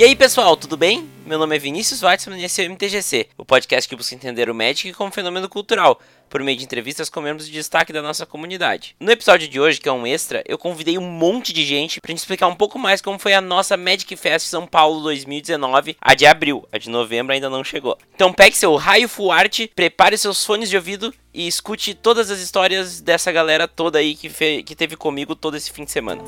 E aí pessoal, tudo bem? Meu nome é Vinícius Weitzman e esse é o MTGC, o podcast que busca entender o Magic como fenômeno cultural, por meio de entrevistas com membros de destaque da nossa comunidade. No episódio de hoje, que é um extra, eu convidei um monte de gente pra gente explicar um pouco mais como foi a nossa Magic Fest São Paulo 2019, a de abril, a de novembro ainda não chegou. Então pegue seu raio full art, prepare seus fones de ouvido e escute todas as histórias dessa galera toda aí que, que teve comigo todo esse fim de semana.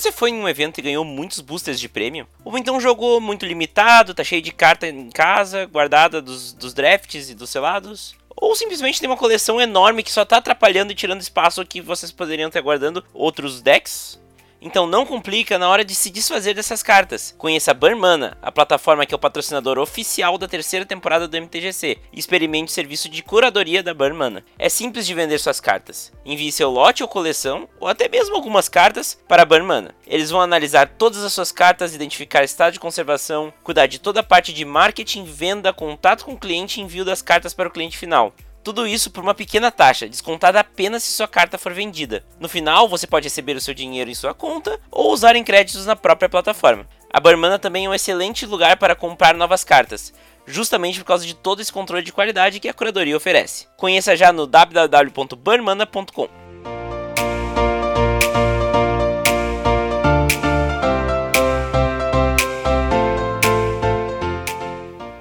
Você foi em um evento e ganhou muitos boosters de prêmio? Ou então jogou muito limitado, tá cheio de carta em casa, guardada dos, dos drafts e dos selados? Ou simplesmente tem uma coleção enorme que só tá atrapalhando e tirando espaço que vocês poderiam estar guardando outros decks? Então não complica na hora de se desfazer dessas cartas. Conheça a Burmana, a plataforma que é o patrocinador oficial da terceira temporada do MTGC, e experimente o serviço de curadoria da Burmana. É simples de vender suas cartas. Envie seu lote ou coleção, ou até mesmo algumas cartas, para a Burmana. Eles vão analisar todas as suas cartas, identificar estado de conservação, cuidar de toda a parte de marketing, venda, contato com o cliente e envio das cartas para o cliente final. Tudo isso por uma pequena taxa, descontada apenas se sua carta for vendida. No final, você pode receber o seu dinheiro em sua conta ou usar em créditos na própria plataforma. A Barmana também é um excelente lugar para comprar novas cartas, justamente por causa de todo esse controle de qualidade que a curadoria oferece. Conheça já no www.barmana.com.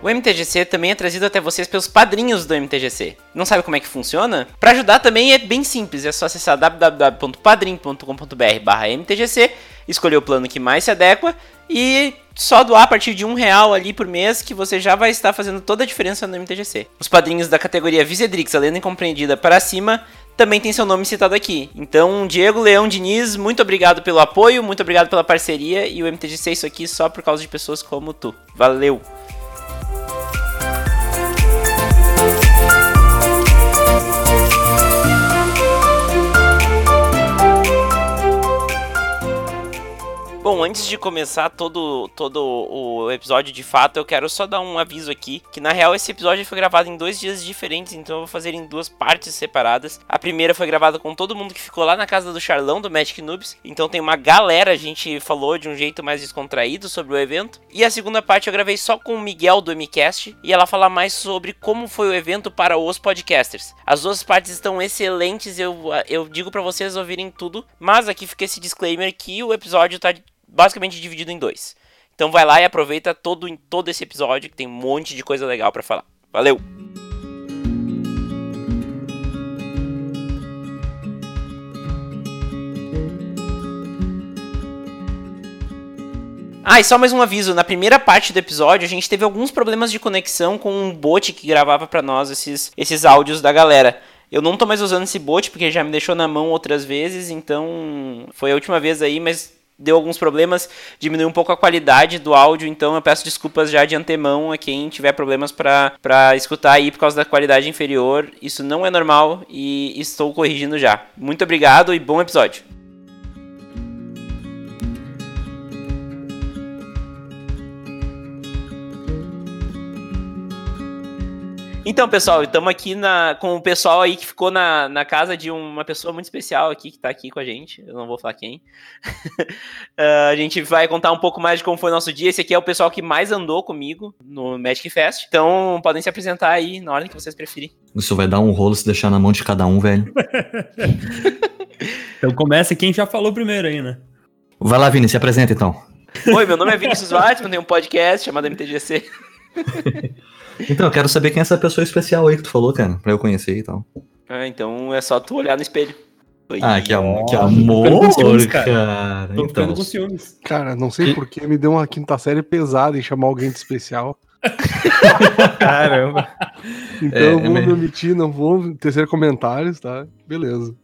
O MTGC também é trazido até vocês pelos padrinhos do MTGC. Não sabe como é que funciona? Para ajudar também é bem simples, é só acessar www.padrim.com.br/mtgc, escolher o plano que mais se adequa e só doar a partir de um real ali por mês que você já vai estar fazendo toda a diferença no MTGC. Os padrinhos da categoria Visedrix, a lenda incompreendida para cima, também tem seu nome citado aqui. Então, Diego Leão Diniz, muito obrigado pelo apoio, muito obrigado pela parceria e o MTGC é isso aqui só por causa de pessoas como tu. Valeu! Bom, antes de começar todo, todo o episódio de fato, eu quero só dar um aviso aqui, que na real esse episódio foi gravado em dois dias diferentes, então eu vou fazer em duas partes separadas. A primeira foi gravada com todo mundo que ficou lá na casa do Charlão, do Magic Noobs, então tem uma galera, a gente falou de um jeito mais descontraído sobre o evento. E a segunda parte eu gravei só com o Miguel do MCast, e ela fala mais sobre como foi o evento para os podcasters. As duas partes estão excelentes, eu, eu digo para vocês ouvirem tudo, mas aqui fica esse disclaimer que o episódio tá basicamente dividido em dois. Então vai lá e aproveita todo, todo esse episódio que tem um monte de coisa legal para falar. Valeu! Ah, e só mais um aviso, na primeira parte do episódio a gente teve alguns problemas de conexão com um bot que gravava para nós esses, esses áudios da galera. Eu não tô mais usando esse bot porque já me deixou na mão outras vezes, então foi a última vez aí, mas deu alguns problemas, diminuiu um pouco a qualidade do áudio, então eu peço desculpas já de antemão a quem tiver problemas para escutar aí por causa da qualidade inferior. Isso não é normal e estou corrigindo já. Muito obrigado e bom episódio. Então, pessoal, estamos aqui na, com o pessoal aí que ficou na, na casa de uma pessoa muito especial aqui, que está aqui com a gente. Eu não vou falar quem. uh, a gente vai contar um pouco mais de como foi o nosso dia. Esse aqui é o pessoal que mais andou comigo no Magic Fest. Então, podem se apresentar aí na ordem que vocês preferirem. Isso vai dar um rolo se deixar na mão de cada um, velho. então começa quem já falou primeiro aí, né? Vai lá, Vini, se apresenta então. Oi, meu nome é Vinícius Weissman, tenho um podcast chamado MTGC. Então, eu quero saber quem é essa pessoa especial aí que tu falou, cara, pra eu conhecer e tal. Ah, então é só tu olhar no espelho. Oi. Ah, que, am que amor, ciúmes, cara. cara. Tô então. com ciúmes. Cara, não sei porquê, me deu uma quinta série pesada em chamar alguém de especial. Caramba. Então é, eu vou é me omitir, não vou tecer comentários, tá? Beleza.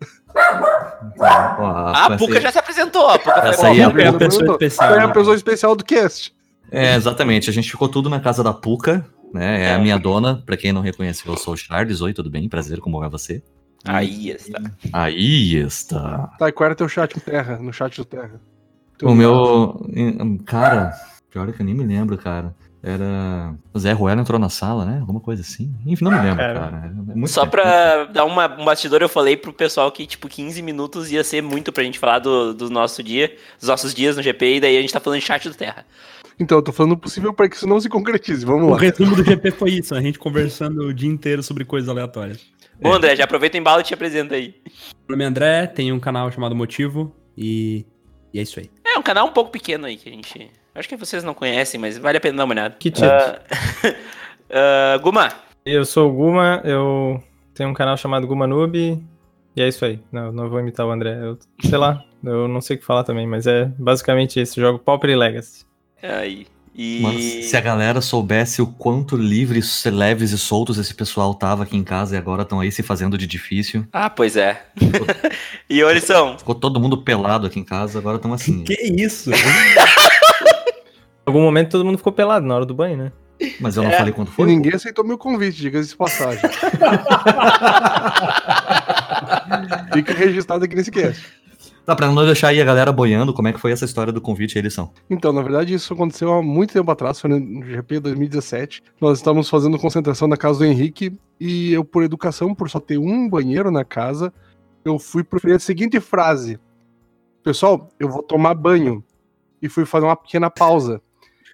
Ah, a Puka já se apresentou. A Puka Essa aí é a, pessoa especial. É a pessoa especial do cast. É, exatamente. A gente ficou tudo na casa da Puka, né? É, a é. minha dona, para quem não reconheceu, eu sou o Charles. Oi, tudo bem? Prazer, como é você? Aí está. Aí está. Tá, e qual era teu chat em terra, no chat do terra? Teu o meu. Cara, pior é que eu nem me lembro, cara. Era. O Zé Ruelo entrou na sala, né? Alguma coisa assim. Enfim, não me lembro, cara. cara. É muito Só tempo. pra dar uma, um bastidor, eu falei pro pessoal que, tipo, 15 minutos ia ser muito pra gente falar do, do nosso dia, dos nossos dias no GP, e daí a gente tá falando de chat do Terra. Então, eu tô falando o possível para que isso não se concretize. Vamos O lá. resumo do GP foi isso, a gente conversando o dia inteiro sobre coisas aleatórias. Bom, André, já aproveita o embalo e te apresenta aí. Meu nome é André, tenho um canal chamado Motivo e, e é isso aí. É um canal um pouco pequeno aí que a gente. Acho que vocês não conhecem, mas vale a pena dar uma olhada. Que tipo? Ah, ah, Guma, Eu sou o Guma, eu tenho um canal chamado Guma Noob, e é isso aí. Não, não vou imitar o André. Eu, sei lá, eu não sei o que falar também, mas é basicamente isso. Jogo Pauper e Legacy. Aí. E. Mas se a galera soubesse o quanto livres, leves e soltos esse pessoal tava aqui em casa e agora estão aí se fazendo de difícil. Ah, pois é. e ô, lição. Ficou todo mundo pelado aqui em casa, agora estão assim. Que isso? Em algum momento todo mundo ficou pelado na hora do banho, né? Mas eu não É. falei quanto E foi. ninguém aceitou meu convite, diga-se de passagem. Fica registrado aqui nesse cast. Tá, pra não deixar aí a galera boiando, como é que foi essa história do convite e eleição? Então, na verdade, isso aconteceu há muito tempo atrás, foi no GP 2017. Nós estávamos fazendo concentração na casa do Henrique e eu, por educação, por só ter um banheiro na casa, eu fui proferir a seguinte frase: Pessoal, eu vou tomar banho. E fui fazer uma pequena pausa.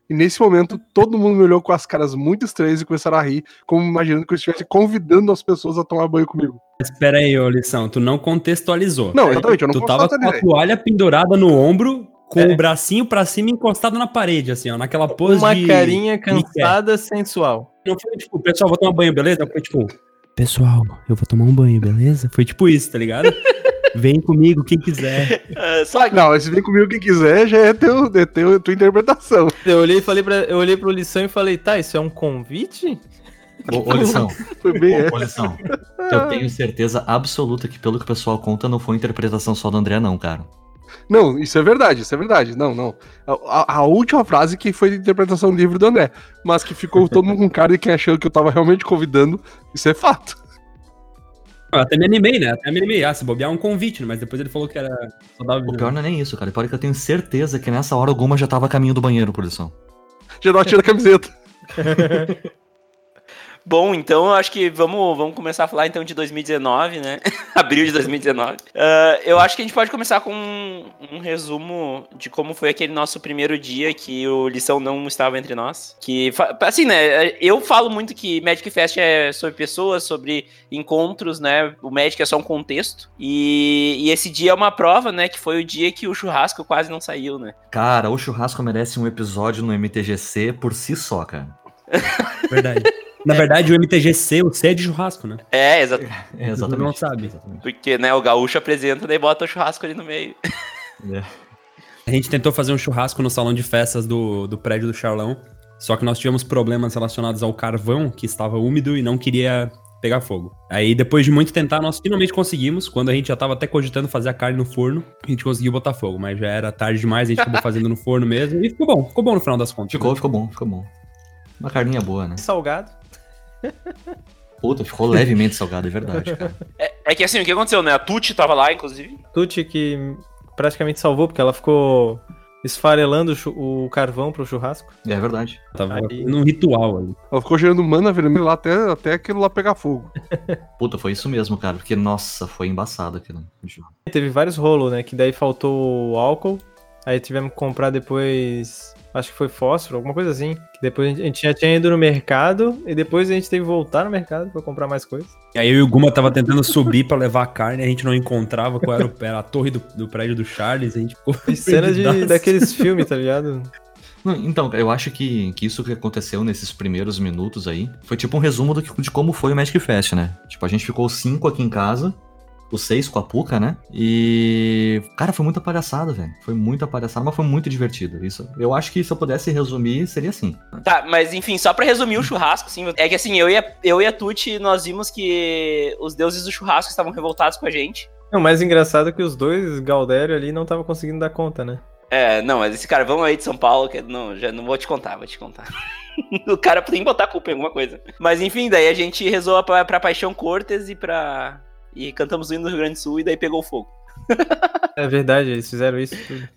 E nesse momento, todo mundo me olhou com as caras muito estranhas e começaram a rir, como imaginando que eu estivesse convidando as pessoas a tomar banho comigo. Espera aí, ô lição, tu não contextualizou. Não, exatamente, eu não Tu tava com a toalha pendurada no ombro, com É. o bracinho pra cima encostado na parede, assim, ó, naquela pose Uma de... carinha cansada, sensual. Não foi tipo, pessoal, vou tomar banho, beleza? Foi tipo, pessoal, eu vou tomar um banho, beleza? Foi tipo isso, tá ligado? Vem comigo, quem quiser. Ah, só que. Não, se vem comigo quem quiser, já é, teu, é teu, tua interpretação. Eu olhei e falei pra, eu olhei pro lição e falei, tá, isso é um convite? Ô, ô lição, Foi bem ô, ô, lição. Eu tenho certeza absoluta que pelo que o pessoal conta, não foi interpretação só do André, não, cara. Não, isso é verdade, isso é verdade. Não, não. A, a- última frase que foi de interpretação livre do André, mas que ficou todo mundo com cara de quem achou que eu tava realmente convidando, isso é fato. Eu até me animei, né? Até me animei. Ah, se bobear é um convite, né? Mas depois ele falou que era... Só dava O pior não é nem isso, cara. O pior é que eu tenho certeza que nessa hora alguma já tava a caminho do banheiro, por lição. Geral tira a camiseta. Bom, então eu acho que vamos, vamos começar a falar então de 2019, né? Abril de 2019. Ah, eu acho que a gente pode começar com um, um resumo de como foi aquele nosso primeiro dia que o Lição não estava entre nós. Que, assim, né? Eu falo muito que Magic Fest é sobre pessoas, sobre encontros, né? O Magic é só um contexto. E, e esse dia é uma prova, né? Que foi o dia que o churrasco quase não saiu, né? Cara, o churrasco merece um episódio no MTGC por si só, cara. Verdade. Na verdade, o MTGC, o C é de churrasco, né? É, exato. É, Todo mundo sabe. exatamente. Porque, né, o gaúcho apresenta, daí bota o churrasco ali no meio. É. A gente tentou fazer um churrasco no salão de festas do, do prédio do Charlão, só que nós tivemos problemas relacionados ao carvão, que estava úmido e não queria pegar fogo. Aí, depois de muito tentar, nós finalmente conseguimos. Quando a gente já tava até cogitando fazer a carne no forno, a gente conseguiu botar fogo, mas já era tarde demais, a gente acabou fazendo no forno mesmo. E ficou bom, ficou bom no final das contas. Ficou, né? ficou bom, ficou bom. Uma carninha boa, né? Salgado. Puta, ficou levemente salgado, é verdade, cara. É que assim, o que aconteceu, né? A Tuti tava lá, inclusive. Tuti que praticamente salvou, porque ela ficou esfarelando o carvão pro churrasco. É verdade. Tava Aí- num ritual ali. Ela ficou gerando mana vermelha lá até, até aquilo lá pegar fogo. Puta, foi isso mesmo, cara. Porque, nossa, foi embaçado aquilo. Teve vários rolos, né? Que daí faltou o álcool. Aí tivemos que comprar depois. Acho que foi fósforo, alguma coisa assim. Que depois a gente, a gente já tinha ido no mercado. E depois a gente teve que voltar no mercado pra comprar mais coisas. E aí eu e o Guma tava tentando subir pra levar a carne, a gente não encontrava qual era, o, era a torre do, do prédio do Charles, a gente ficou. E cena de, daqueles filmes, tá ligado? Não, então, eu acho que, que isso que aconteceu nesses primeiros minutos aí foi tipo um resumo do que, de como foi o Magic Fest, né? Tipo, a gente ficou cinco aqui em casa, os seis com a Puka, né? E. Cara, foi muita palhaçada, velho. Foi muita palhaçada, mas foi muito divertido. Isso. Eu acho que se eu pudesse resumir, seria assim. Tá, mas enfim, só pra resumir o churrasco, assim, é que assim, eu e a, eu e a Tuti, nós vimos que os deuses do churrasco estavam revoltados com a gente. O mais engraçado é que os dois, Galdério ali, não estavam conseguindo dar conta, né? É, não, mas esse carvão aí de São Paulo, que não, já não vou te contar, vou te contar. o cara tem que botar culpa em alguma coisa. Mas enfim, daí a gente rezou pra, pra Paixão Cortes e pra. E cantamos o hino do Rio Grande do Sul e daí pegou fogo. É verdade, eles fizeram isso tudo.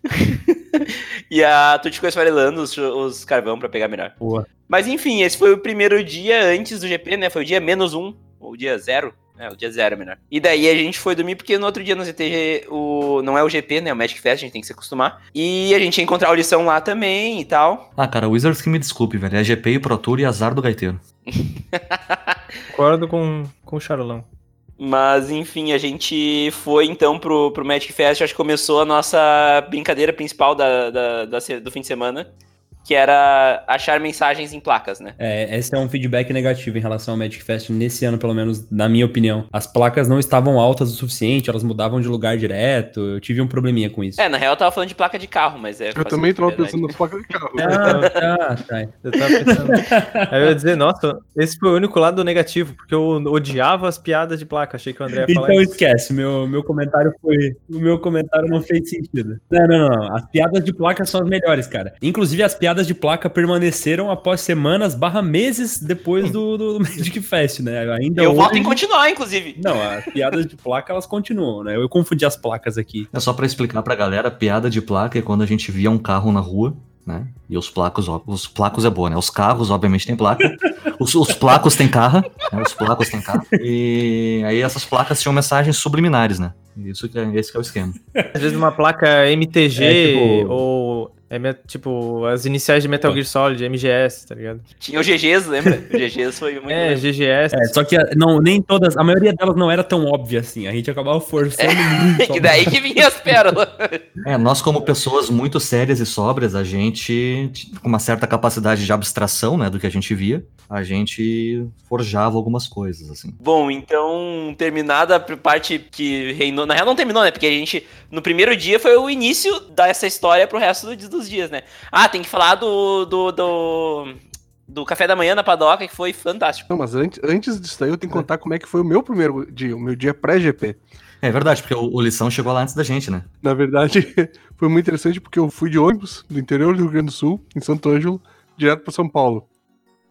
e a Tuti ficou esfarelando os, os carvão pra pegar melhor. Boa. Mas enfim, esse foi o primeiro dia antes do GP, né? Foi o dia menos um, ou o dia zero. É, o dia zero, melhor. E daí a gente foi dormir, porque no outro dia no ZTG, o... não é o GP, né? O Magic Fest, a gente tem que se acostumar. E a gente ia encontrar o lição lá também e tal. Ah, cara, o Wizards que me desculpe, velho. É GP e Pro Tour e azar do gaiteiro. Concordo com, com o Charolão. Mas, enfim, a gente foi então pro, pro Magic Fest. Acho que começou a nossa brincadeira principal da, da- da do fim de semana, que era achar mensagens em placas, né? É, esse é um feedback negativo em relação ao Magic Fest nesse ano, pelo menos, na minha opinião. As placas não estavam altas o suficiente, elas mudavam de lugar direto. Eu tive um probleminha com isso. É, na real eu tava falando de placa de carro, mas é. Eu também tava verdade. pensando nas placas de carro. Ah, tá, tá. Eu tava pensando. Aí eu ia dizer, nossa, esse foi o único lado negativo, porque eu odiava as piadas de placa. Achei que o André ia falar Então isso. esquece, meu, meu comentário foi. O meu comentário não fez sentido. Não, não, não. As piadas de placa são as melhores, cara. Inclusive, as piadas de placa permaneceram após semanas barra meses depois do, do, Magic Fest, né? Ainda Eu voto hoje- em continuar, inclusive. Não, as piadas de placa elas continuam, né? Eu confundi as placas aqui. É só pra explicar pra galera, piada de placa é quando a gente via um carro na rua, né? E os placos, ó, os placos é boa, né? Os carros, obviamente, tem placa. Os, os placos tem carro, né? Os placos tem carro. E aí essas placas tinham mensagens subliminares, né? Isso que é, esse que é o esquema. Às vezes uma placa MTG É, tipo- ou é, tipo as iniciais de Metal Gear Solid, MGS, tá ligado? Tinha o GGs, lembra? O GGs foi muito. É, GGS. É, só que não, nem todas, a maioria delas não era tão óbvia assim. A gente acabava forçando muito. que daí que vinha as pérolas. É, nós como pessoas muito sérias e sóbrias, a gente, com uma certa capacidade de abstração, né, do que a gente via, a gente forjava algumas coisas, assim. Bom, então, terminada a parte que reinou. Na real, não terminou, né? Porque a gente, no primeiro dia, foi o início dessa história pro resto do- dos dias, né? Ah, tem que falar do. do, do, do café da manhã na padoca, que foi fantástico. Não, mas antes, antes disso daí eu tenho que contar como é que foi o meu primeiro dia, o meu dia pré-GP. É verdade, porque o, o lição chegou lá antes da gente, né? Na verdade, foi muito interessante porque eu fui de ônibus do interior do Rio Grande do Sul, em Santo Ângelo, direto para São Paulo.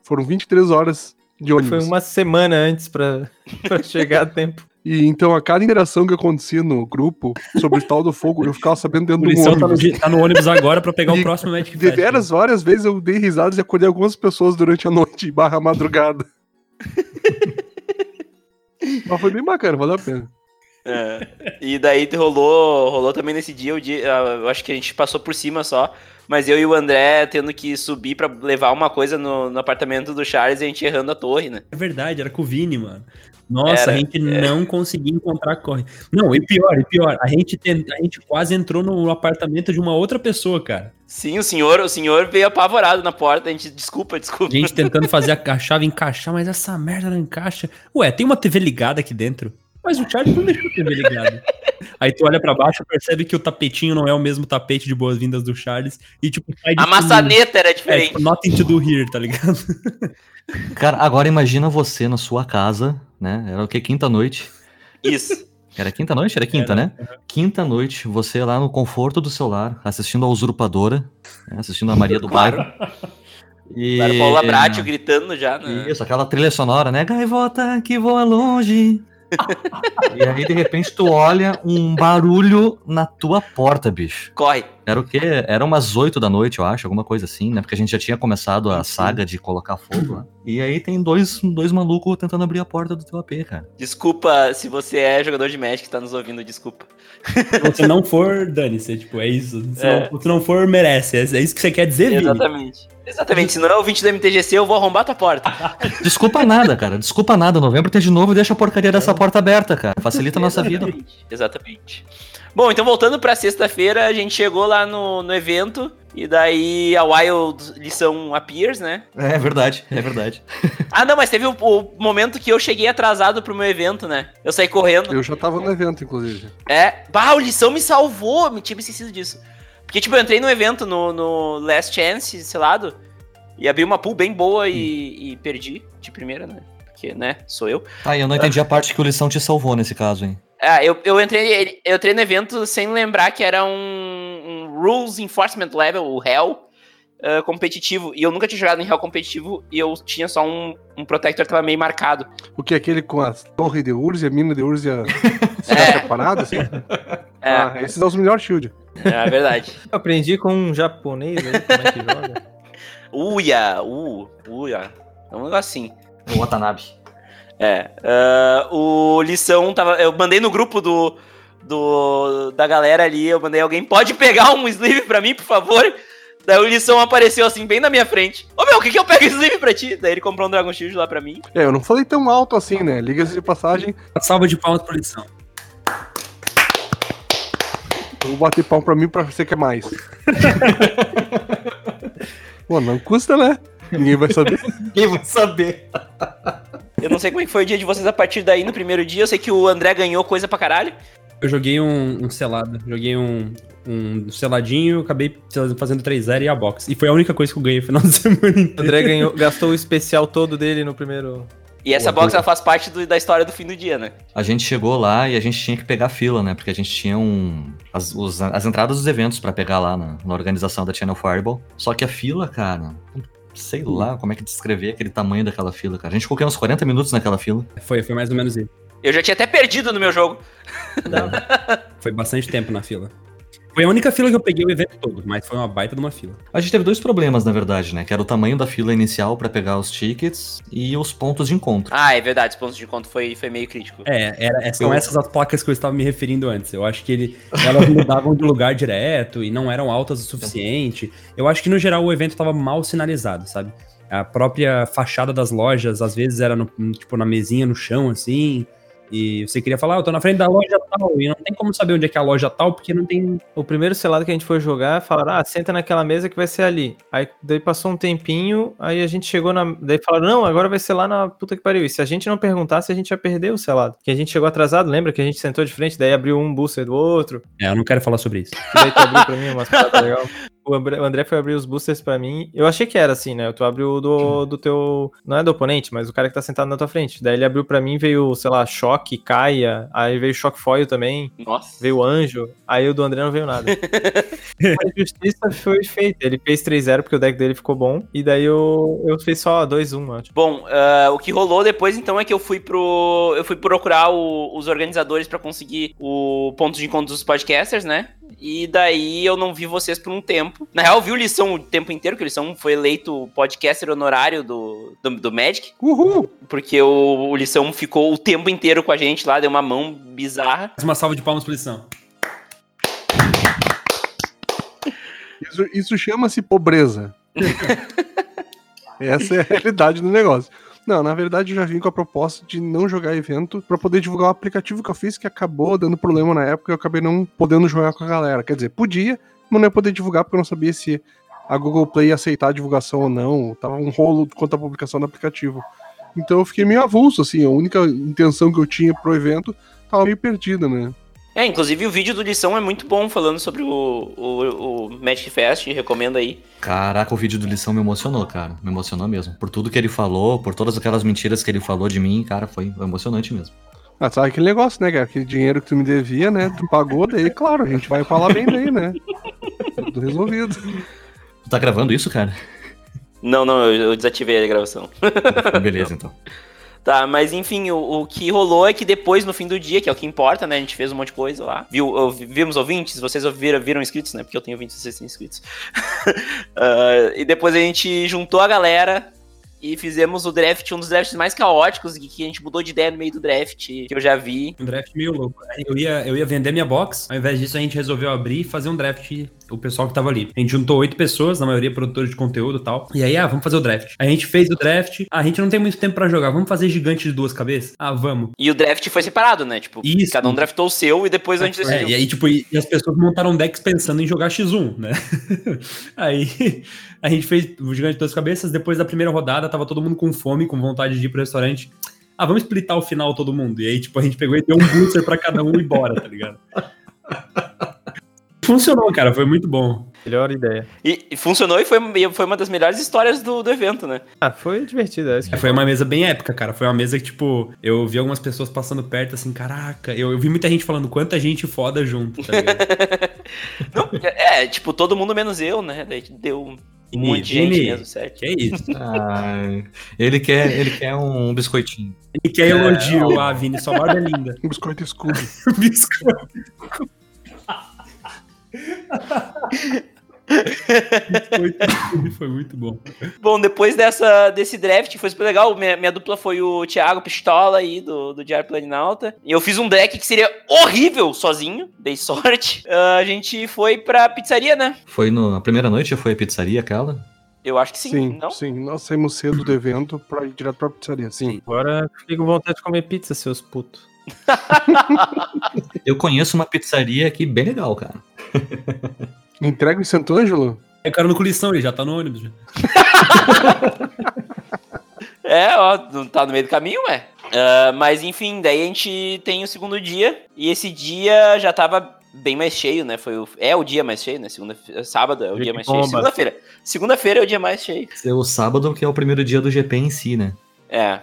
Foram 23 horas de ônibus. Foi uma semana antes pra chegar a tempo. E então a cada interação que acontecia no grupo sobre o tal do fogo, eu ficava sabendo dentro O do lição tá no, ônibus. tá no ônibus agora pra pegar E o próximo Magic De veras, várias vezes eu dei risadas e acordei algumas pessoas durante a noite barra madrugada. Mas foi bem bacana, valeu a pena. É. E daí rolou, rolou também nesse dia, o dia, ah, eu acho que a gente passou por cima só, mas eu e o André tendo que subir pra levar uma coisa no, no apartamento do Charles e a gente errando a torre, né? É verdade, era com o Vini, mano. Nossa, Era, a gente não conseguia encontrar corre. Não, e pior, e pior, a gente, tem- a gente quase entrou no apartamento de uma outra pessoa, cara. Sim, o senhor, o senhor veio apavorado na porta, a gente, desculpa, desculpa. A gente tentando fazer a chave encaixar, mas essa merda não encaixa. Ué, tem uma TV ligada aqui dentro. Mas o Charles não deixou a TV ligada. Aí tu olha pra baixo, percebe que o tapetinho não é o mesmo tapete de boas-vindas do Charles. E tipo, A maçaneta era É, diferente. tipo, nothing to do here, tá ligado? Cara, agora imagina você na sua casa, né? Era o que? Quinta noite. Isso. Era quinta noite? Era quinta, né? Quinta noite, você lá no conforto do seu lar, assistindo a Usurpadora, né? assistindo a Maria do Claro. Bairro. E... Era Paula Bratio gritando já, né? Isso, aquela trilha sonora, né? Gaivota que voa longe. E aí, de repente, tu olha um barulho na tua porta, bicho. Corre. Era o quê? Era umas 8 da noite, eu acho, alguma coisa assim, né? Porque a gente já tinha começado a saga de colocar fogo lá. E aí tem dois, dois malucos tentando abrir a porta do teu AP, cara. Desculpa se você é jogador de Magic que tá nos ouvindo, desculpa. Se você não for, dane-se, tipo, é isso. Se, É. Não, se não for, merece. É, é isso que você quer dizer, Vini? Exatamente. Exatamente. Se não é o 20 do MTGC, eu vou arrombar tua porta. Desculpa nada, cara. Desculpa nada. Novembro tem de novo e deixa a porcaria dessa porta aberta, cara. Facilita a nossa vida. Exatamente. Bom, então voltando pra sexta-feira, a gente chegou lá no, no evento. E daí a Wild lição appears, né? É verdade, é verdade. Ah, não, mas teve o, o momento que eu cheguei atrasado pro meu evento, né? Eu saí correndo. Eu já tava no evento, inclusive. É. Bah, o lição me salvou. Me tinha me esquecido disso. Porque, tipo, eu entrei no evento no, no Last Chance, sei lá, e abri uma pool bem boa e, e perdi de primeira, né? Porque, né, sou eu. Ah, e eu não entendi a parte que o lição te salvou nesse caso, hein? Ah, eu, eu, entrei, eu entrei no evento sem lembrar que era um, um Rules Enforcement Level, o Hell, ah, competitivo. E eu nunca tinha jogado em Hell competitivo e eu tinha só um, um Protector que tava meio marcado. O que? Aquele com a torre de Urza, a mina de Urza É. separada, assim? É, Ah, esses são os melhores shield. é verdade. Eu aprendi com um japonês aí, como é que joga. Uia, u, uia. É um negocinho. O Watanabe. É. ah, o lição tava. Eu mandei no grupo do, do. da galera ali, eu mandei alguém, pode pegar um sleeve pra mim, por favor? Daí o lição apareceu assim, bem na minha frente. Ô meu, o que que eu pego sleeve pra ti? Daí ele comprou um Dragon Shield lá pra mim. É, eu não falei tão alto assim, né? Liga-se de passagem, Salva de palmas pra lição. eu vou bater pau pra mim pra você que é mais. Pô, não custa, né? Ninguém vai saber. Quem vai saber? Eu não sei como é que foi o dia de vocês a partir daí, no primeiro dia. Eu sei que o André ganhou coisa pra caralho. Eu joguei um, um selado, joguei um, um seladinho, acabei fazendo 3-0 e a box. E foi a única coisa que eu ganhei no final de semana O inteiro. André ganhou, gastou o especial todo dele no primeiro. E essa box ela faz parte do- da história do fim do dia, né? A gente chegou lá e a gente tinha que pegar fila, né? Porque a gente tinha um, as, os- as entradas dos eventos pra pegar lá na, na organização da Channel Fireball. Só que a fila, cara, sei lá como é que descrever aquele tamanho daquela fila, cara. A gente ficou aqui uns 40 minutos naquela fila. Foi, foi mais ou menos isso. Eu já tinha até perdido no meu jogo. Foi bastante tempo na fila. Foi a única fila que eu peguei o evento todo, mas foi uma baita de uma fila. A gente teve dois problemas, na verdade, né? Que era o tamanho da fila inicial pra pegar os tickets e os pontos de encontro. Ah, é verdade, os pontos de encontro foi, foi meio crítico. É, era, são Eu- essas as placas que eu estava me referindo antes. Eu acho que ele, elas mudavam de lugar direto e não eram altas o suficiente. Eu acho que, no geral, o evento estava mal sinalizado, sabe? A própria fachada das lojas, às vezes, era no- tipo na mesinha no chão, assim. E você queria falar, ah, eu tô na frente da loja tal, e não tem como saber onde é que é a loja tal, porque não tem. O primeiro selado que a gente foi jogar, falaram, ah, senta naquela mesa que vai ser ali. Aí daí passou um tempinho, aí a gente chegou na. Daí falaram, não, agora vai ser lá na puta que pariu. E se a gente não perguntasse, a gente ia perder o selado. Que a gente chegou atrasado, lembra que a gente sentou de frente, daí abriu um booster do outro. É, eu não quero falar sobre isso. Que daí tu abriu pra mim umas paradas legal. O André, foi abrir os boosters pra mim. Eu achei que era assim, né? Tu abriu o do, do teu. Não é do oponente, mas o cara que tá sentado na tua frente. Daí ele abriu pra mim, veio, sei lá, choque, caia. Aí veio choque foil também. Nossa. Veio anjo. Aí o do André não veio nada. a justiça foi feita. Ele fez 3-0 porque o deck dele ficou bom. E daí eu, eu fiz só 2-1, acho. Bom, ah, o que rolou depois então é que eu fui pro. Eu fui procurar o- os organizadores pra conseguir o ponto de encontro dos podcasters, né? E daí eu não vi vocês por um tempo. Na real, eu vi o Lição o tempo inteiro, que o Lição foi eleito podcaster honorário do, do, do Magic. Uhul! Porque o, o Lição ficou o tempo inteiro com a gente lá, deu uma mão bizarra. Mais uma salva de palmas pra lição. Isso, isso chama-se pobreza. Essa é a realidade do negócio. Não, na verdade eu já vim com a proposta de não jogar evento pra poder divulgar o aplicativo que eu fiz, que acabou dando problema na época e eu acabei não podendo jogar com a galera. Quer dizer, podia, mas não ia poder divulgar porque eu não sabia se a Google Play ia aceitar a divulgação ou não. Tava um rolo quanto à publicação do aplicativo. Então eu fiquei meio avulso, assim, a única intenção que eu tinha pro evento tava meio perdida, né? É, inclusive o vídeo do Lição é muito bom, falando sobre o, o, o Magic Fest, recomendo aí. Caraca, o vídeo do lição me emocionou, cara. Me emocionou mesmo. Por tudo que ele falou, por todas aquelas mentiras que ele falou de mim, cara, foi emocionante mesmo. Ah, sabe aquele negócio, né, cara? Aquele dinheiro que tu me devia, né? Tu pagou, daí, claro, a gente vai falar bem daí, né? Tudo resolvido. Tu tá gravando isso, cara? Não, não, eu, eu desativei a gravação. Beleza, então. Tá, mas enfim, o, o que rolou é que depois, no fim do dia, que é o que importa, né? A gente fez um monte de coisa lá. Viu, vimos ouvintes, vocês ouviram, viram inscritos, né? Porque eu tenho ouvintes, vocês têm inscritos. Ah, e depois a gente juntou a galera e fizemos o draft, um dos drafts mais caóticos, que a gente mudou de ideia no meio do draft, que eu já vi. Um draft meio louco. Eu ia, eu ia vender minha box, ao invés disso a gente resolveu abrir e fazer um draft, o pessoal que tava ali. A gente juntou oito pessoas, na maioria produtores de conteúdo e tal. E aí, ah, vamos fazer o draft. A gente fez o draft, ah, a gente não tem muito tempo pra jogar, vamos fazer gigante de duas cabeças? Ah, vamos. E o draft foi separado, né? Tipo, Isso. cada um draftou o seu e depois a gente É, decidiu. e aí, tipo, e as pessoas montaram decks pensando em jogar X1, né? aí a gente fez o Gigante de Duas Cabeças, depois da primeira rodada, tava todo mundo com fome, com vontade de ir pro restaurante. Ah, vamos splitar o final todo mundo. E aí, tipo, a gente pegou e deu um booster pra cada um e bora, tá ligado? Funcionou, cara, foi muito bom. Melhor ideia. E, e funcionou e foi, foi uma das melhores histórias do, do evento, né? Ah, foi divertido. É É, Foi uma mesa bem épica, cara. Foi uma mesa que, tipo, eu vi algumas pessoas passando perto, assim, caraca. Eu, eu vi muita gente falando quanta gente foda junto, tá ligado? Não, é, tipo, todo mundo menos eu, né? Daí deu muito gente mesmo, sério. Que é isso. Ai, ele, quer, ele quer um biscoitinho. Ele quer é, elogio, a Vini, sua barba é linda. Um biscoito escuro. biscoito. foi, foi muito bom. Bom, depois dessa, desse draft, foi super legal. Minha, minha dupla foi o Thiago Pistola aí, do, do Diário Planinalta. E eu fiz um deck que seria horrível sozinho, dei sorte. Uh, a gente foi pra pizzaria, né? Foi no, na primeira noite, já foi a pizzaria aquela? Eu acho que sim, Sim, não? sim. Nós saímos cedo do evento pra ir direto pra pizzaria. Sim. Agora fiquei com vontade de comer pizza, seus putos. Eu conheço uma pizzaria aqui bem legal, cara. Entrega em Santo Ângelo? É o cara no colição, ele já tá no ônibus. Já. É, ó, não tá no meio do caminho, ué. Ah, mas enfim, daí a gente tem o segundo dia. E esse dia já tava bem mais cheio, né? Foi o, é o dia mais cheio, né? Segunda, sábado é o Dia dia que mais cheio. bomba. Segunda-feira. Segunda-feira é o dia mais cheio. É o sábado, que é o primeiro dia do GP em si, né? É,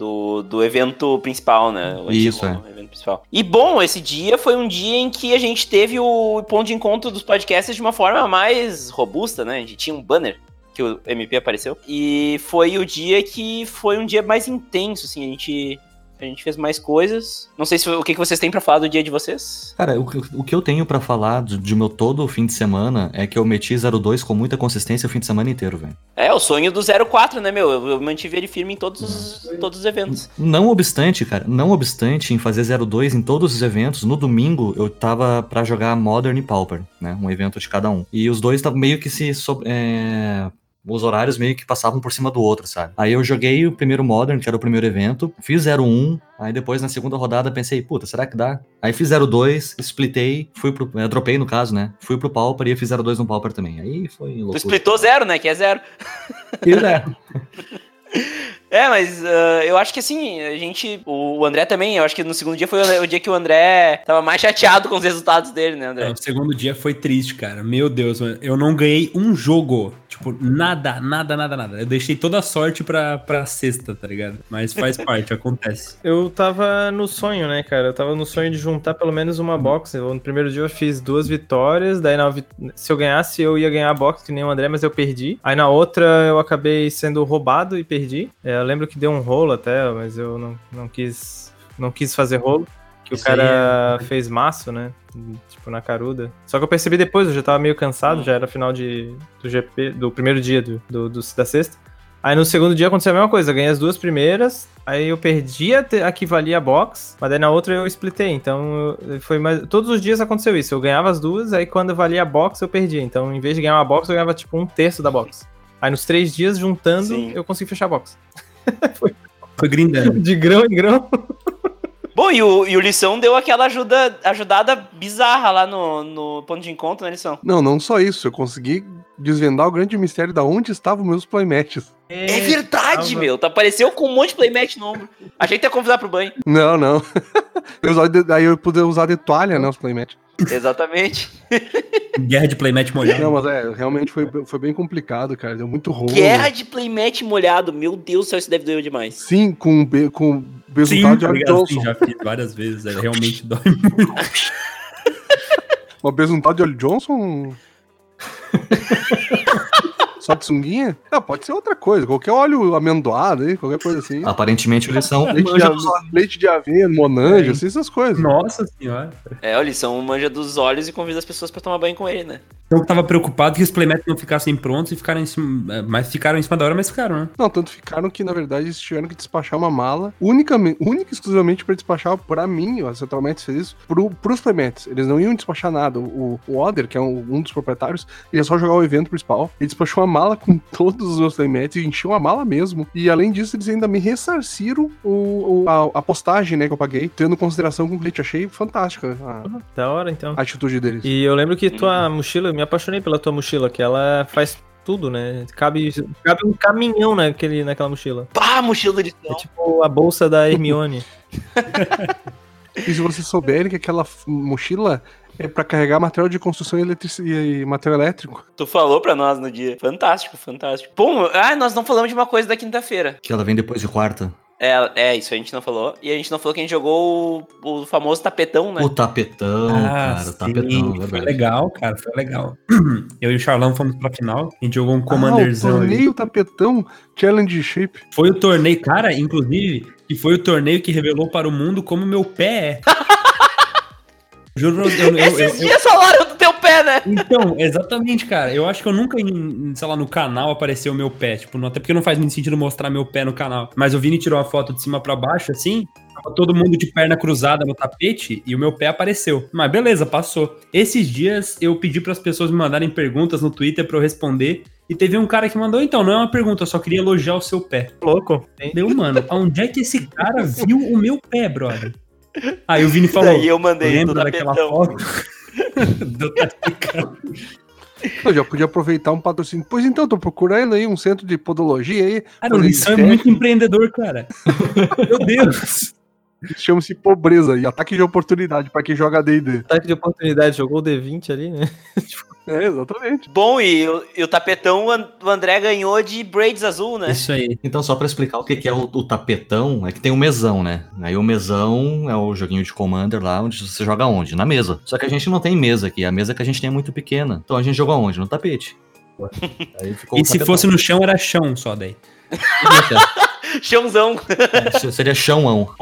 do, do evento principal, né? O Isso, antigo evento principal. E bom, esse dia foi um dia em que a gente teve o ponto de encontro dos podcasts de uma forma mais robusta, né? A gente tinha um banner que o MP apareceu. E foi o dia que foi um dia mais intenso, assim, a gente. A gente fez mais coisas. Não sei se o que, que vocês têm pra falar do dia de vocês. Cara, o, que- o que eu tenho pra falar de, de meu todo fim de semana é que eu meti 02 com muita consistência o fim de semana inteiro, velho. É, o sonho do 04, né, meu? Eu, eu mantive ele firme em todos, os, todos os eventos. Não obstante, cara, não obstante em fazer 02 em todos os eventos, no domingo eu tava pra jogar Modern e Pauper, né? Um evento de cada um. E os dois meio que se. so- é, Os horários meio que passavam por cima do outro, sabe? Aí eu joguei o primeiro Modern, que era o primeiro evento, fiz 01, aí depois na segunda rodada pensei, puta, será que dá? Aí fiz 02, splitei, fui pro. eh, dropei no caso, né? Fui pro Pauper e fiz 02 no Pauper também. Aí foi Tu loucura. splitou zero, né? Que é zero. E, né, É, mas ah, eu acho que assim, a gente. O André também, eu acho que no segundo dia foi o, o dia que o André tava mais chateado com os resultados dele, né, André? É, o segundo dia foi triste, cara. Meu Deus, mano. Eu não ganhei um jogo. Tipo, nada, nada, nada, nada. Eu deixei toda a sorte pra, pra sexta, tá ligado? Mas faz parte, acontece. Eu tava no sonho, né, cara? Eu tava no sonho de juntar pelo menos uma box. Eu, no primeiro dia eu fiz duas vitórias, daí na, se eu ganhasse eu ia ganhar a box, que nem o André, mas eu perdi. Aí na outra eu acabei sendo roubado e perdi. É, eu lembro que deu um rolo até, mas eu não, não quis não quis fazer rolo. Que Isso o cara fez maço, né? Tipo, na caruda. Só que eu percebi depois, eu já tava meio cansado, já era final de, do GP, do primeiro dia do, do, do- da sexta. Aí no segundo dia aconteceu a mesma coisa, eu ganhei as duas primeiras, aí eu perdi a, a que valia a box, mas daí na outra eu splitei, então foi mais... Todos os dias aconteceu isso, eu ganhava as duas, aí quando valia a box eu perdia, então em vez de ganhar uma box eu ganhava tipo um terço da box. Aí nos três dias, juntando, Sim. eu consegui fechar a box. Foi grindando. De grão em grão. Bom, e o, e o Lição deu aquela ajuda, ajudada bizarra lá no, no ponto de encontro, né, Lição? Não, não só isso. Eu consegui desvendar o grande mistério da onde estavam meus playmatches. É verdade, tava- meu. Tu apareceu com um monte de playmat no ombro. Achei que ia convidar pro banho. Não, não. Eu Aí eu pude usar de toalha, né, os playmatches. Exatamente. Guerra de playmat molhado. Não, mas é, realmente foi, foi bem complicado, cara. Deu muito rolo. Guerra de playmat molhado. Meu Deus do céu, isso deve doer demais. Sim, com, com Sim, de tá ligado? Johnson. Sim, já fiz várias vezes. É, realmente dói Uma besuntada de óleo Johnson? Só de sunguinha? Não, pode ser outra coisa. Qualquer óleo amendoado aí, qualquer coisa assim. Aparentemente eles são. leite, de ave- leite de aveia, monange, assim, essas coisas. Nossa senhora. É, o Lição manja dos olhos e convida as pessoas pra tomar banho com ele, né? Eu tava preocupado que os playmats não ficassem prontos e ficaram em cima. é, Mas ficaram em cima da hora, mas ficaram, né? Não, tanto ficaram que, na verdade, eles tiveram que despachar uma mala unicamente, única e exclusivamente pra despachar pra mim, a Central fez isso, pro, pros Playmats. Eles não iam despachar nada. O, o Oder, que é um, um dos proprietários, ele ia só jogar o evento principal. Ele despachou uma mala com todos os meus Playmats e encheu a mala mesmo. E além disso, eles ainda me ressarciram o, o- a, a postagem, né, que eu paguei, tendo consideração com o cliente. Achei fantástica a, Da hora, então. a atitude deles. E eu lembro que tua mochila, eu me apaixonei pela tua mochila, que ela faz tudo, né? Cabe, cabe um caminhão naquele, naquela mochila. Pá, mochila do É tipo a bolsa da Hermione. E se vocês souberem que aquela mochila é pra carregar material de construção e, e material elétrico. Tu falou pra nós no dia. Fantástico, fantástico. Bom, ah, nós não falamos de uma coisa da quinta-feira. Que ela vem depois de quarta. É, é, isso a gente não falou. E a gente não falou que a gente jogou o, o famoso tapetão, né? O tapetão, cara, o tapetão, foi legal, cara, foi legal. Eu e o Charlão fomos pra final, a gente jogou um Ah, o commanderzão ali. torneio tapetão Challenge Shape. Foi o torneio, cara, inclusive, que foi o torneio que revelou para o mundo como meu pé é. Juro pra você, eu, eu, eu, Esses eu- dias falaram do teu pé, né? Então, exatamente, cara. Eu acho que eu nunca, em, sei lá, no canal apareceu o meu pé. Tipo, não- até porque não faz muito sentido mostrar meu pé no canal. Mas o Vini tirou a foto de cima pra baixo, assim. Tava todo mundo de perna cruzada no tapete e o meu pé apareceu. Mas beleza, passou. Esses dias eu pedi para as pessoas me mandarem perguntas no Twitter pra eu responder. E teve um cara que mandou, então, não é uma pergunta, eu só queria elogiar o seu pé. Louco. Tem- Deu, mano, aonde é que esse cara viu o meu pé, brother? Aí o Vini falou. Daí eu mandei do Lembra daquela tapetão. foto? do. Eu já podia aproveitar um patrocínio. Pois então, tô procurando aí um centro de podologia aí. Cara, o Lisson é muito empreendedor, cara. Meu Deus. Chama-se pobreza e ataque de oportunidade pra quem joga D&D. Ataque de oportunidade, jogou o D20 ali, né? É, exatamente. Bom, e, o- e o tapetão o An- o André ganhou de braids azul, né? Isso aí. Então, só pra explicar o que que é o, o tapetão, é que tem o mesão, né? Aí o mesão é o joguinho de Commander lá, onde você joga onde? Na mesa. Só que a gente não tem mesa aqui, a mesa que a gente tem é muito pequena. Então a gente jogou onde? No tapete. Aí ficou E se tapetão. fosse no chão, era chão só daí. Chãozão. É, seria chãoão.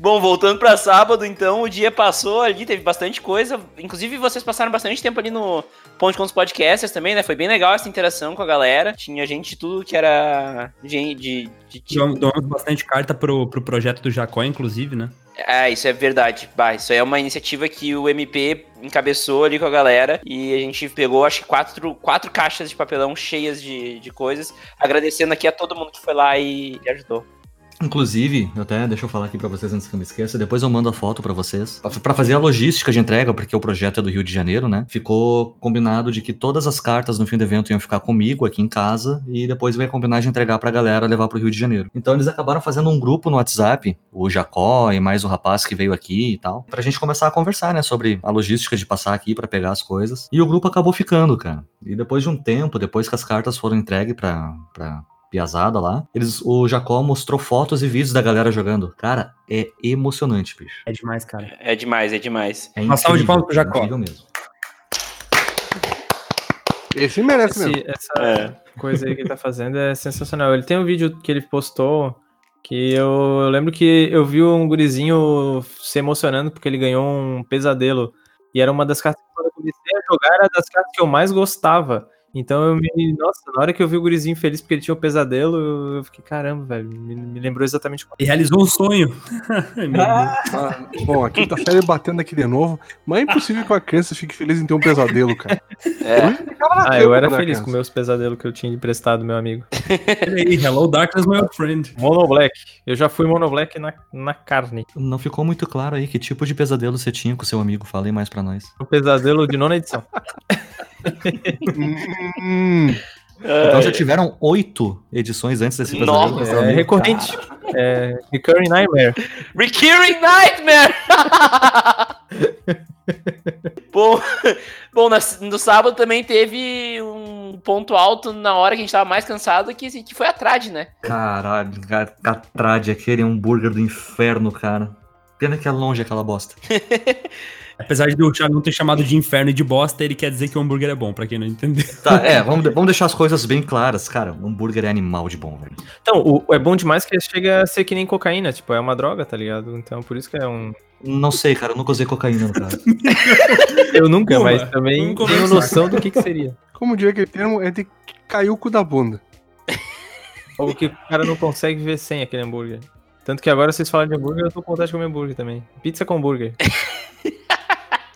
Bom, voltando pra sábado, então, o dia passou ali, teve bastante coisa. Inclusive, vocês passaram bastante tempo ali no Ponte com os Podcasters também, né? Foi bem legal essa interação com a galera. Tinha gente de tudo que era de, de, de Doamos bastante carta pro, pro projeto do Jacó, inclusive, né? É, isso é verdade. Bah, isso aí é uma iniciativa que o MP encabeçou ali com a galera e a gente pegou, acho que quatro, quatro caixas de papelão cheias de, de coisas. Agradecendo aqui a todo mundo que foi lá e, e ajudou. Inclusive, até deixa eu falar aqui pra vocês antes que eu me esqueça, depois eu mando a foto pra vocês. Pra fazer a logística de entrega, porque o projeto é do Rio de Janeiro, né? Ficou combinado de que todas as cartas no fim do evento iam ficar comigo aqui em casa e depois vai combinar de entregar pra galera levar pro Rio de Janeiro. Então eles acabaram fazendo um grupo no WhatsApp, o Jacó e mais o rapaz que veio aqui e tal, pra gente começar a conversar, né, sobre a logística de passar aqui pra pegar as coisas. E o grupo acabou ficando, cara. E depois de um tempo, depois que as cartas foram entregues pra piazada lá, eles, o Jacó mostrou fotos e vídeos da galera jogando. Cara, é emocionante, bicho. É demais, cara. É demais, é demais. É Uma salva de palmas pro Jacó. incrível mesmo. Esse merece mesmo. Esse- essa É. coisa aí que ele tá fazendo é sensacional. Ele tem um vídeo que ele postou que eu, eu lembro que eu vi um gurizinho se emocionando porque ele ganhou um pesadelo. E era uma das cartas que quando eu comecei a jogar, era das cartas que eu mais gostava. Então eu me. Nossa, na hora que eu vi o gurizinho feliz porque ele tinha um pesadelo, eu- eu fiquei, caramba, velho. Me, me lembrou exatamente quando. E realizou um sonho. Ah, bom, a quinta série batendo aqui de novo, mas é impossível que uma criança fique feliz em ter um pesadelo, cara. É. Ah, eu era né, feliz criança? com meus pesadelos que eu tinha emprestado, meu amigo. Olha aí, hello darkness, my old friend. Mono Black. Eu já fui Mono Black na, na carne. Não ficou muito claro aí que tipo de pesadelo você tinha com seu amigo. Fala aí mais pra nós. O pesadelo de nona edição. Hum, Então já tiveram oito edições antes desse pesadelo. Nossa, É amigo? recorrente. É Recurring Nightmare. Recurring Nightmare! bom, bom no sábado também teve um ponto alto na hora que a gente tava mais cansado, que, que foi a trad, né? Caralho, cara, Catrade, aquele hambúrguer do inferno, cara. Pena que é longe aquela bosta. Apesar de o Thiago não ter chamado de inferno e de bosta, ele quer dizer que o hambúrguer é bom, pra quem não entendeu. Tá, é, vamos, vamos deixar as coisas bem claras. Cara, o hambúrguer é animal de bom, velho. Então, o, o é bom demais que chega a ser que nem cocaína. Tipo, é uma droga, tá ligado? Então, por isso que é um. Não sei, cara, eu nunca usei cocaína no caso. Eu nunca, Pô, mas também vamos tenho noção do que, que seria. como diria aquele termo, é de cair o cu da bunda. Ou que o cara não consegue viver sem aquele hambúrguer. Tanto que agora vocês falam de hambúrguer, eu tô com vontade de comer hambúrguer também. Pizza com hambúrguer.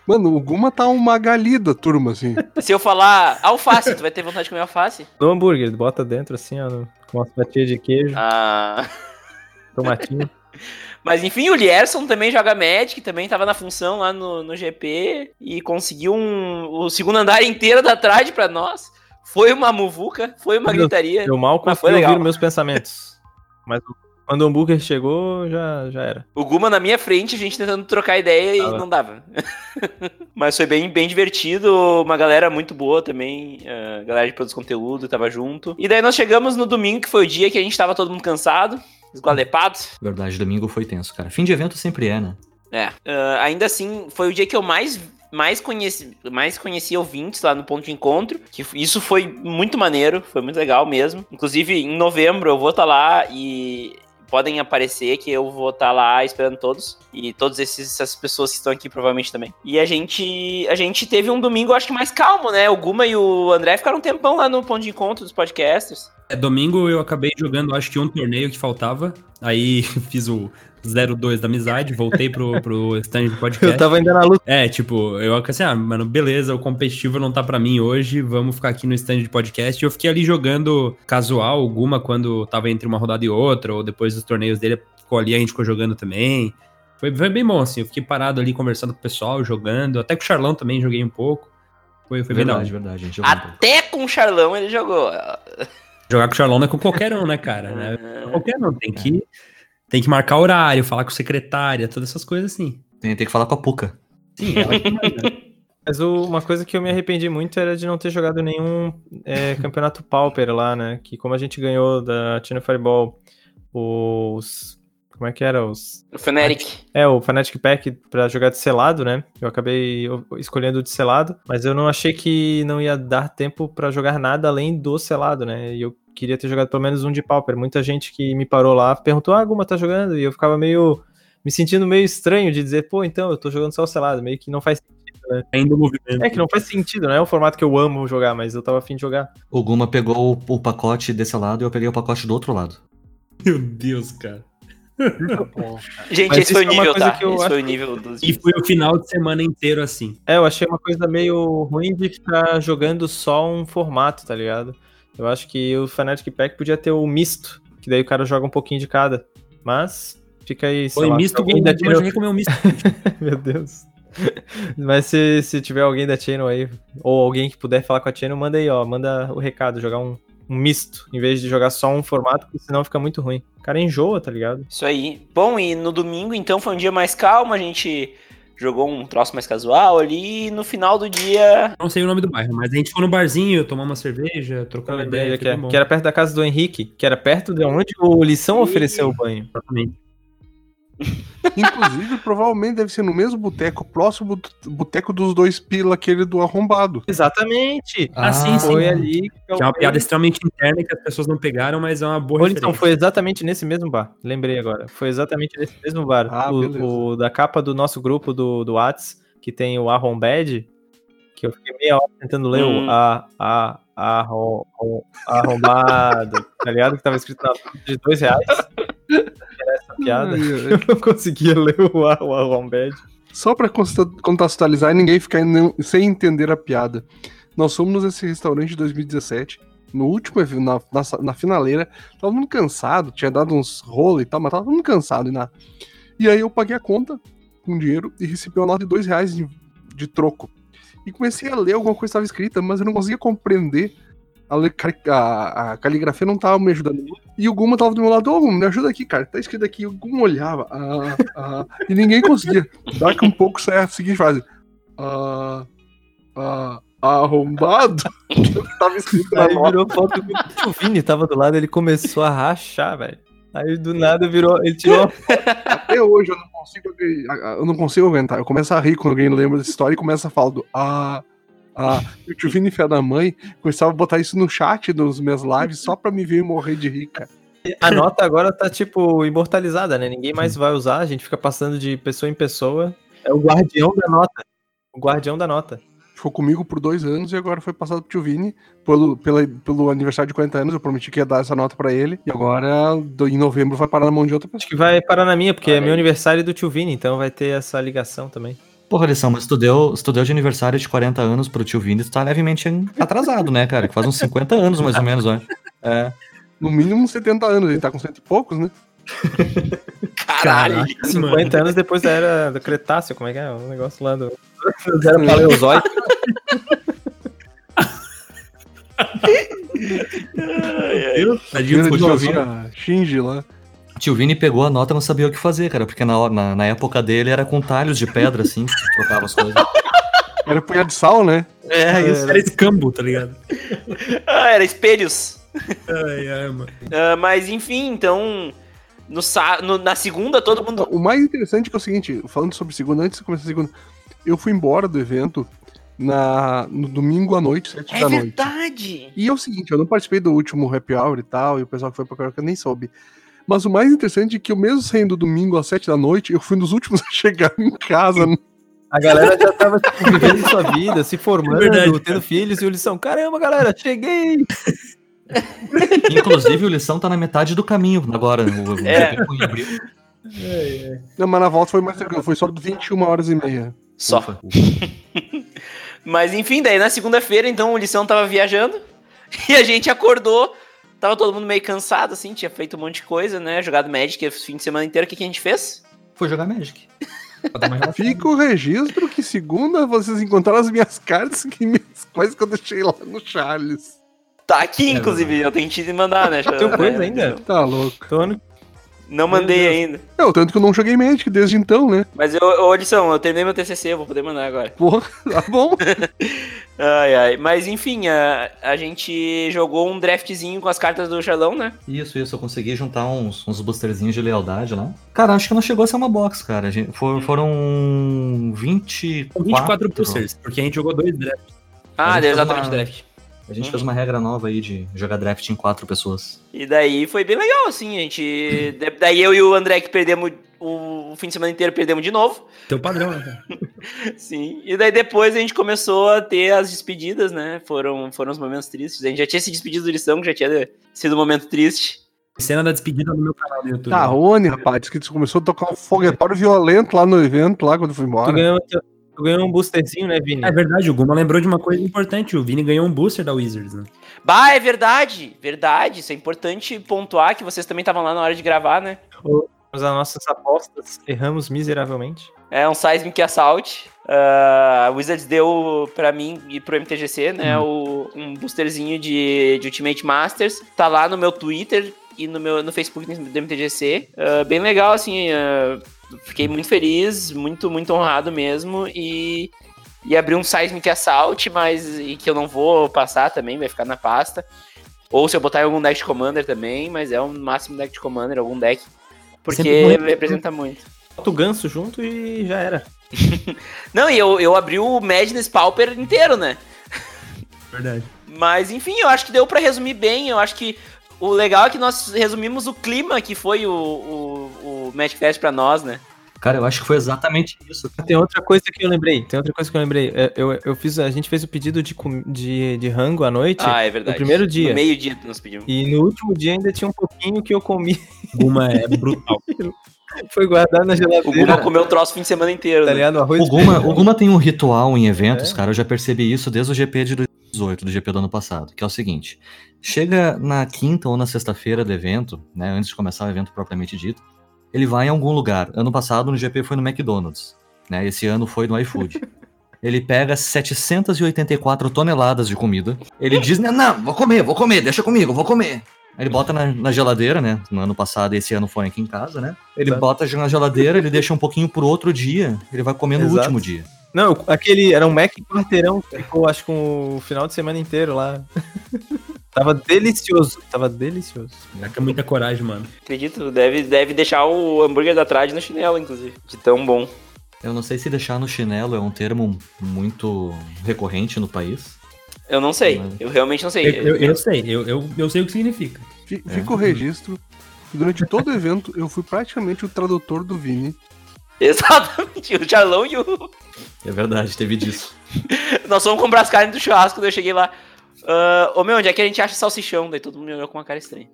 Mano, o Guma tá uma galida, turma, assim. Se eu falar alface, tu vai ter vontade de comer alface? No hambúrguer, bota dentro assim, ó, com umas fatias de queijo, Ah. tomatinho. Mas enfim, o Lierson também joga Magic, também tava na função lá no, no GP e conseguiu um, o segundo andar inteiro da trade pra nós. Foi uma muvuca, foi uma gritaria. Eu mal consegui legal. ouvir meus pensamentos. Mas quando o hambúrguer chegou, já, já era. O Guma na minha frente, a gente tentando trocar ideia e não dava. Mas foi bem, bem divertido, uma galera muito boa também, a galera de produzir conteúdo tava junto. E daí nós chegamos no domingo, que foi o dia que a gente tava todo mundo cansado, esgualepado. Verdade, domingo foi tenso, cara. Fim de evento sempre é, né? É, ah, ainda assim, foi o dia que eu mais, mais, conheci, mais conheci ouvintes lá no ponto de encontro. Que isso foi muito maneiro, foi muito legal mesmo. Inclusive, em novembro eu vou estar lá e podem aparecer que eu vou estar lá esperando todos. E todas essas pessoas que estão aqui provavelmente também. E a gente a gente teve um domingo, acho que mais calmo, né? O Guma e o André ficaram um tempão lá no ponto de encontro dos podcasters. É, domingo eu acabei jogando, acho que um torneio que faltava. Aí fiz o 02 da amizade, voltei pro, pro stand de podcast. Eu tava ainda na luta. É, tipo, eu assim, ah, mano, beleza, o competitivo não tá pra mim hoje, vamos ficar aqui no stand de podcast. Eu fiquei ali jogando casual, alguma quando tava entre uma rodada e outra, ou depois dos torneios dele, ficou ali, a gente ficou jogando também. Foi, foi bem bom, assim, eu fiquei parado ali conversando com o pessoal, jogando, até com o Charlão também joguei um pouco. Foi, foi. Verdade, verdade. Um. Até com o Charlão ele jogou. Jogar com o Charlão não é com qualquer um, né, cara? Né? Qualquer um, tem que, tem que marcar horário, falar com secretária, todas essas coisas assim. Tem, tem que falar com a Puca. Sim, ela que manda. Mas o- uma coisa que eu me arrependi muito era de não ter jogado nenhum é, campeonato Pauper lá, né? Que como a gente ganhou da China Fireball os. Como é que era? Os. O Fnatic. É, o Fnatic Pack pra jogar de selado, né? Eu acabei escolhendo o de selado, mas eu não achei que não ia dar tempo pra jogar nada além do selado, né? E eu queria ter jogado pelo menos um de Pauper. Muita gente que me parou lá perguntou: Ah, Guma tá jogando? E eu ficava meio. me sentindo meio estranho de dizer, pô, então eu tô jogando só o selado. Meio que não faz Ainda o movimento. é que não faz sentido, não é o formato que eu amo jogar, mas eu tava afim de jogar. O Guma pegou o, o pacote desse lado e eu peguei o pacote do outro lado. Meu Deus, cara. Gente, Mas esse foi o isso é uma nível, coisa tá? que eu Esse acho foi o nível dos. E foi o final de semana inteiro assim. É, eu achei uma coisa meio ruim de ficar jogando só um formato, tá ligado? Eu acho que o Fnatic Pack podia ter o misto, que daí o cara joga um pouquinho de cada. Mas fica aí, Foi lá, misto, alguém da já comeu misto. Meu Deus. Mas se, se tiver alguém da Channel aí, ou alguém que puder falar com a Channel, manda aí, ó, manda o recado, jogar um, um misto, em vez de jogar só um formato, porque senão fica muito ruim. O cara enjoa, tá ligado? Isso aí. Bom, e no domingo, então, foi um dia mais calmo, a gente jogou um troço mais casual ali, e no final do dia. Não sei o nome do bairro, mas a gente foi no barzinho, tomar uma cerveja, trocar uma lembrei ideia. que, é- que era perto da casa do Henrique, que era perto de onde o Lição ofereceu o banho. Exatamente. Inclusive, provavelmente deve ser no mesmo boteco, próximo do boteco dos dois pila, aquele do arrombado. Exatamente! Ah, sim, sim. Foi ali que é uma piada extremamente interna que as pessoas não pegaram, mas é uma boa Ou então foi exatamente nesse mesmo bar. Lembrei agora. Foi exatamente nesse mesmo bar. Ah, beleza. o, o da capa do nosso grupo do, do Whats, que tem o Arrombed, que eu fiquei meia hora tentando ler Hum. o a, a, arro, arrombado, tá ligado? Que tava escrito na de dois reais. Piada. Ai. Eu não conseguia ler o, o Arrombed. Só pra consta- contextualizar e ninguém ficar sem entender a piada. Nós fomos nesse restaurante em 2017, no último evento, na, na, na finaleira, tava todo mundo cansado, tinha dado uns rolos e tal, mas tava todo mundo cansado e nada. E aí eu paguei a conta com dinheiro e recebi uma nota de dois reais de, de troco. E comecei a ler alguma coisa que estava escrita, mas eu não conseguia compreender. A, a- a caligrafia não tava me ajudando. E o Guma tava do meu lado, ô, Guma, me ajuda aqui, cara. Tá escrito aqui. O Guma olhava, ah, ah, e ninguém conseguia. Daqui um pouco sai a seguinte frase. Ah, ah, arrombado? tava escrito Aí virou foto do tio Vini, tava do lado, ele começou a rachar, velho. Aí do nada virou, ele tirou Até hoje eu não consigo eu não consigo aguentar. Eu começo a rir quando alguém lembra dessa história e começa a falar do ah, ah. O tio Vini, filha da mãe, começava a botar isso no chat dos meus lives só pra me ver morrer de rir, cara. A nota agora tá, tipo, imortalizada, né? Ninguém mais vai usar, a gente fica passando de pessoa em pessoa. É o guardião da nota. O guardião da nota. Ficou comigo por dois anos e agora foi passado pro tio Vini. Pelo, pela, pelo aniversário de 40 anos, eu prometi que ia dar essa nota pra ele. E agora, do- em novembro, vai parar na mão de outra Acho pessoa. que vai parar na minha, porque Olha é meu aniversário do tio Vini, então vai ter essa ligação também. Porra, lição, mas tu deu, tu deu de aniversário de 40 anos pro tio Vini, tu tá levemente atrasado, né, cara? Que faz uns 50 anos, mais ou menos, ó. É. No mínimo 70 anos, ele tá com cento e poucos, né? Caralho! Caraca, mano. 50 anos depois da era do Cretáceo, como é que é? O negócio lá do. Era Paleozoico. Vini. a Shinji lá. Tio Vini pegou a nota e não sabia o que fazer, cara, porque na, na, na época dele era com talhos de pedra, assim, que trocava as coisas. Era punhado de sal, né? É, isso era escambo, tá ligado? Ah, era espelhos. Ai, ai, mano. Ah, mas enfim, então. No, sa- no- na segunda, todo mundo. O mais interessante que é o seguinte, falando sobre segunda, antes de começar a segunda, eu fui embora do evento na, no domingo à noite, sete É da noite. verdade! E é o seguinte, eu não participei do último happy hour e tal, e o pessoal que foi pra Carioca nem soube. Mas o mais interessante é que eu mesmo saindo domingo às 7 da noite, eu fui um dos últimos a chegar em casa. A galera já tava tipo, vivendo sua vida, se formando, Verdade, tendo filhos, e o lição, caramba, galera, cheguei! Inclusive, o lição tá na metade do caminho agora. O, o É. Em abril. Não, mas na volta foi mais tranquilo, foi só 21 horas e meia. Só. Ufa. Mas enfim, daí na segunda-feira, então, o Lição tava viajando e a gente acordou. Tava todo mundo meio cansado, assim, tinha feito um monte de coisa, né? Jogado Magic o fim de semana inteiro. O que, que a gente fez? Foi jogar Magic. Fica o registro que segunda vocês encontraram as minhas cartas que minhas coisas que eu deixei lá no Charles. Tá aqui, inclusive, eu tenho que mandar, né? Tem coisa ainda? Tá louco. Tô ano... Não mandei ainda. É, o tanto que eu não joguei Magic desde então, né? Mas eu, ô, Lição, eu terminei meu TCC, eu vou poder mandar agora. Porra, tá bom. Ai, ai. Mas enfim, a, a gente jogou um draftzinho com as cartas do Charlão, né? Isso, isso. Eu consegui juntar uns, uns boosterzinhos de lealdade lá. Cara, acho que não chegou a ser uma box, cara. A gente- for- foram 24. 24 boosters, porque a gente jogou dois drafts. Ah, exatamente uma- draft. A gente fez uma regra nova aí de jogar draft em quatro pessoas. E daí foi bem legal, assim, a gente... da- Daí eu e o André que perdemos o, fim de semana inteiro, perdemos de novo. Teu padrão, né? Sim. E daí depois a gente começou a ter as despedidas, né? Foram, foram os momentos tristes. A gente já tinha se despedido do lição, que já tinha sido um momento triste. Cena da despedida no meu canal do YouTube. Tá, Rony, rapaz, que tu começou a tocar um foguetório violento lá no evento, lá quando eu fui Tu embora. ganhou, tu ganhou um boosterzinho, né, Vini? É verdade, o Guma lembrou de uma coisa importante. O Vini ganhou um booster da Wizards, né? Bah, é verdade, verdade. Isso é importante pontuar que vocês também estavam lá na hora de gravar, né? As nossas apostas, erramos miseravelmente. É um Seismic Assault. Ah, a Wizards deu pra mim e pro MTGC, né? O, um boosterzinho de, de Ultimate Masters. Tá lá no meu Twitter e no meu no Facebook do MTGC. Ah, bem legal, assim. ah, fiquei muito feliz, muito, muito honrado mesmo. E, e abri um Seismic Assault, mas e que eu não vou passar também, vai ficar na pasta. Ou se eu botar em algum deck de Commander também, mas é um máximo deck de Commander, algum deck. Porque Sempre muito. representa muito. Bota o ganso junto e já era. Não, e eu, eu abri o Madness Pauper inteiro, né? Verdade. Mas, enfim, eu acho que deu pra resumir bem. Eu acho que o legal é que nós resumimos o clima que foi o, o, o Magic Fest pra nós, né? Cara, eu acho que foi exatamente isso. Tem outra coisa que eu lembrei. Tem outra coisa que eu lembrei. É, Eu, eu fiz, a gente fez o pedido de, de, de rango à noite. Ah, é verdade. no primeiro dia. No meio-dia que nós pedimos. E no último dia ainda tinha um pouquinho que eu comi. Guma é brutal. Foi guardado na O geladeira. Guma comeu o troço o fim de semana inteiro, Tá né? ligado? O arroz O Guma, o Guma tem um ritual em eventos, É. cara. Eu já percebi isso desde o GP de 2018, do GP do ano passado, que é o seguinte: chega na quinta ou na sexta-feira do evento, né, antes de começar o evento propriamente dito, ele vai em algum lugar. Ano passado no GP foi no McDonald's, né? Esse ano foi no iFood. Ele pega 784 toneladas de comida. Ele diz: Não, não, vou comer, vou comer, deixa comigo, vou comer. Aí ele bota na, na geladeira, né? No ano passado e esse ano foi aqui em casa, né? Ele Exato. bota na geladeira, ele deixa um pouquinho pro outro dia, ele vai comer no Exato. último dia. Não, aquele era um Mac quarteirão que ficou, acho que um final de semana inteiro lá. tava delicioso, tava delicioso. É muita coragem, mano. Acredito, deve, deve deixar o hambúrguer da trade no chinelo, inclusive. De tão bom. Eu não sei se deixar no chinelo é um termo muito recorrente no país. Eu não sei. Mas- Eu realmente não sei. Eu, eu, eu sei, eu, eu, eu sei o que significa. Fi- Fica o registro. que Durante todo o evento, eu fui praticamente o tradutor do Vini. Exatamente. O Charlão e o. É verdade, teve disso. Nós fomos comprar as carnes do churrasco, daí eu cheguei lá. ah, Ô meu, onde é que a gente acha salsichão? Daí todo mundo me olhou com uma cara estranha.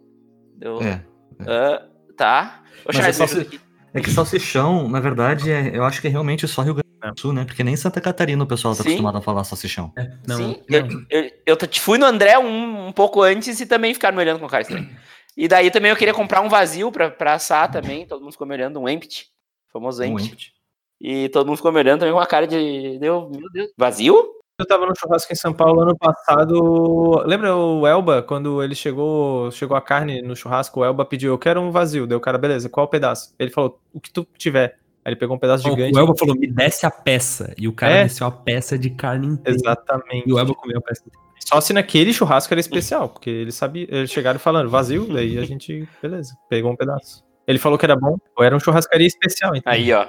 Deu. É. ah, tá. Ô, Mas Charles, é salsi-. É que salsichão, na verdade, é, eu acho que é realmente só Rio Grande do Sul, né? Porque nem em Santa Catarina o pessoal tá Sim. acostumado a falar salsichão. Não, Sim, não. Eu, eu, eu fui no André um, um pouco antes e também ficaram me olhando com cara estranha. E daí também eu queria comprar um vazio pra, pra assar também. Todo mundo ficou me olhando, um empty. Famoso empty. empty. E todo mundo ficou me olhando também com uma cara de. Deu, meu Deus. Vazio? Eu tava no churrasco em São Paulo ano passado. Lembra o Elba, quando ele chegou, chegou a carne no churrasco, o Elba pediu, eu quero um vazio. Deu o cara, beleza, qual pedaço? Ele falou, o que tu tiver. Aí ele pegou um pedaço gigante. O Elba falou, me desce a peça. E o cara É. desceu a peça de carne inteira. Exatamente. E o Elba comeu a peça inteira. Só se naquele churrasco era especial, porque ele sabia, eles chegaram falando vazio, daí a gente, beleza, pegou um pedaço. Ele falou que era bom, ou era um churrascaria especial, então. Aí, ó.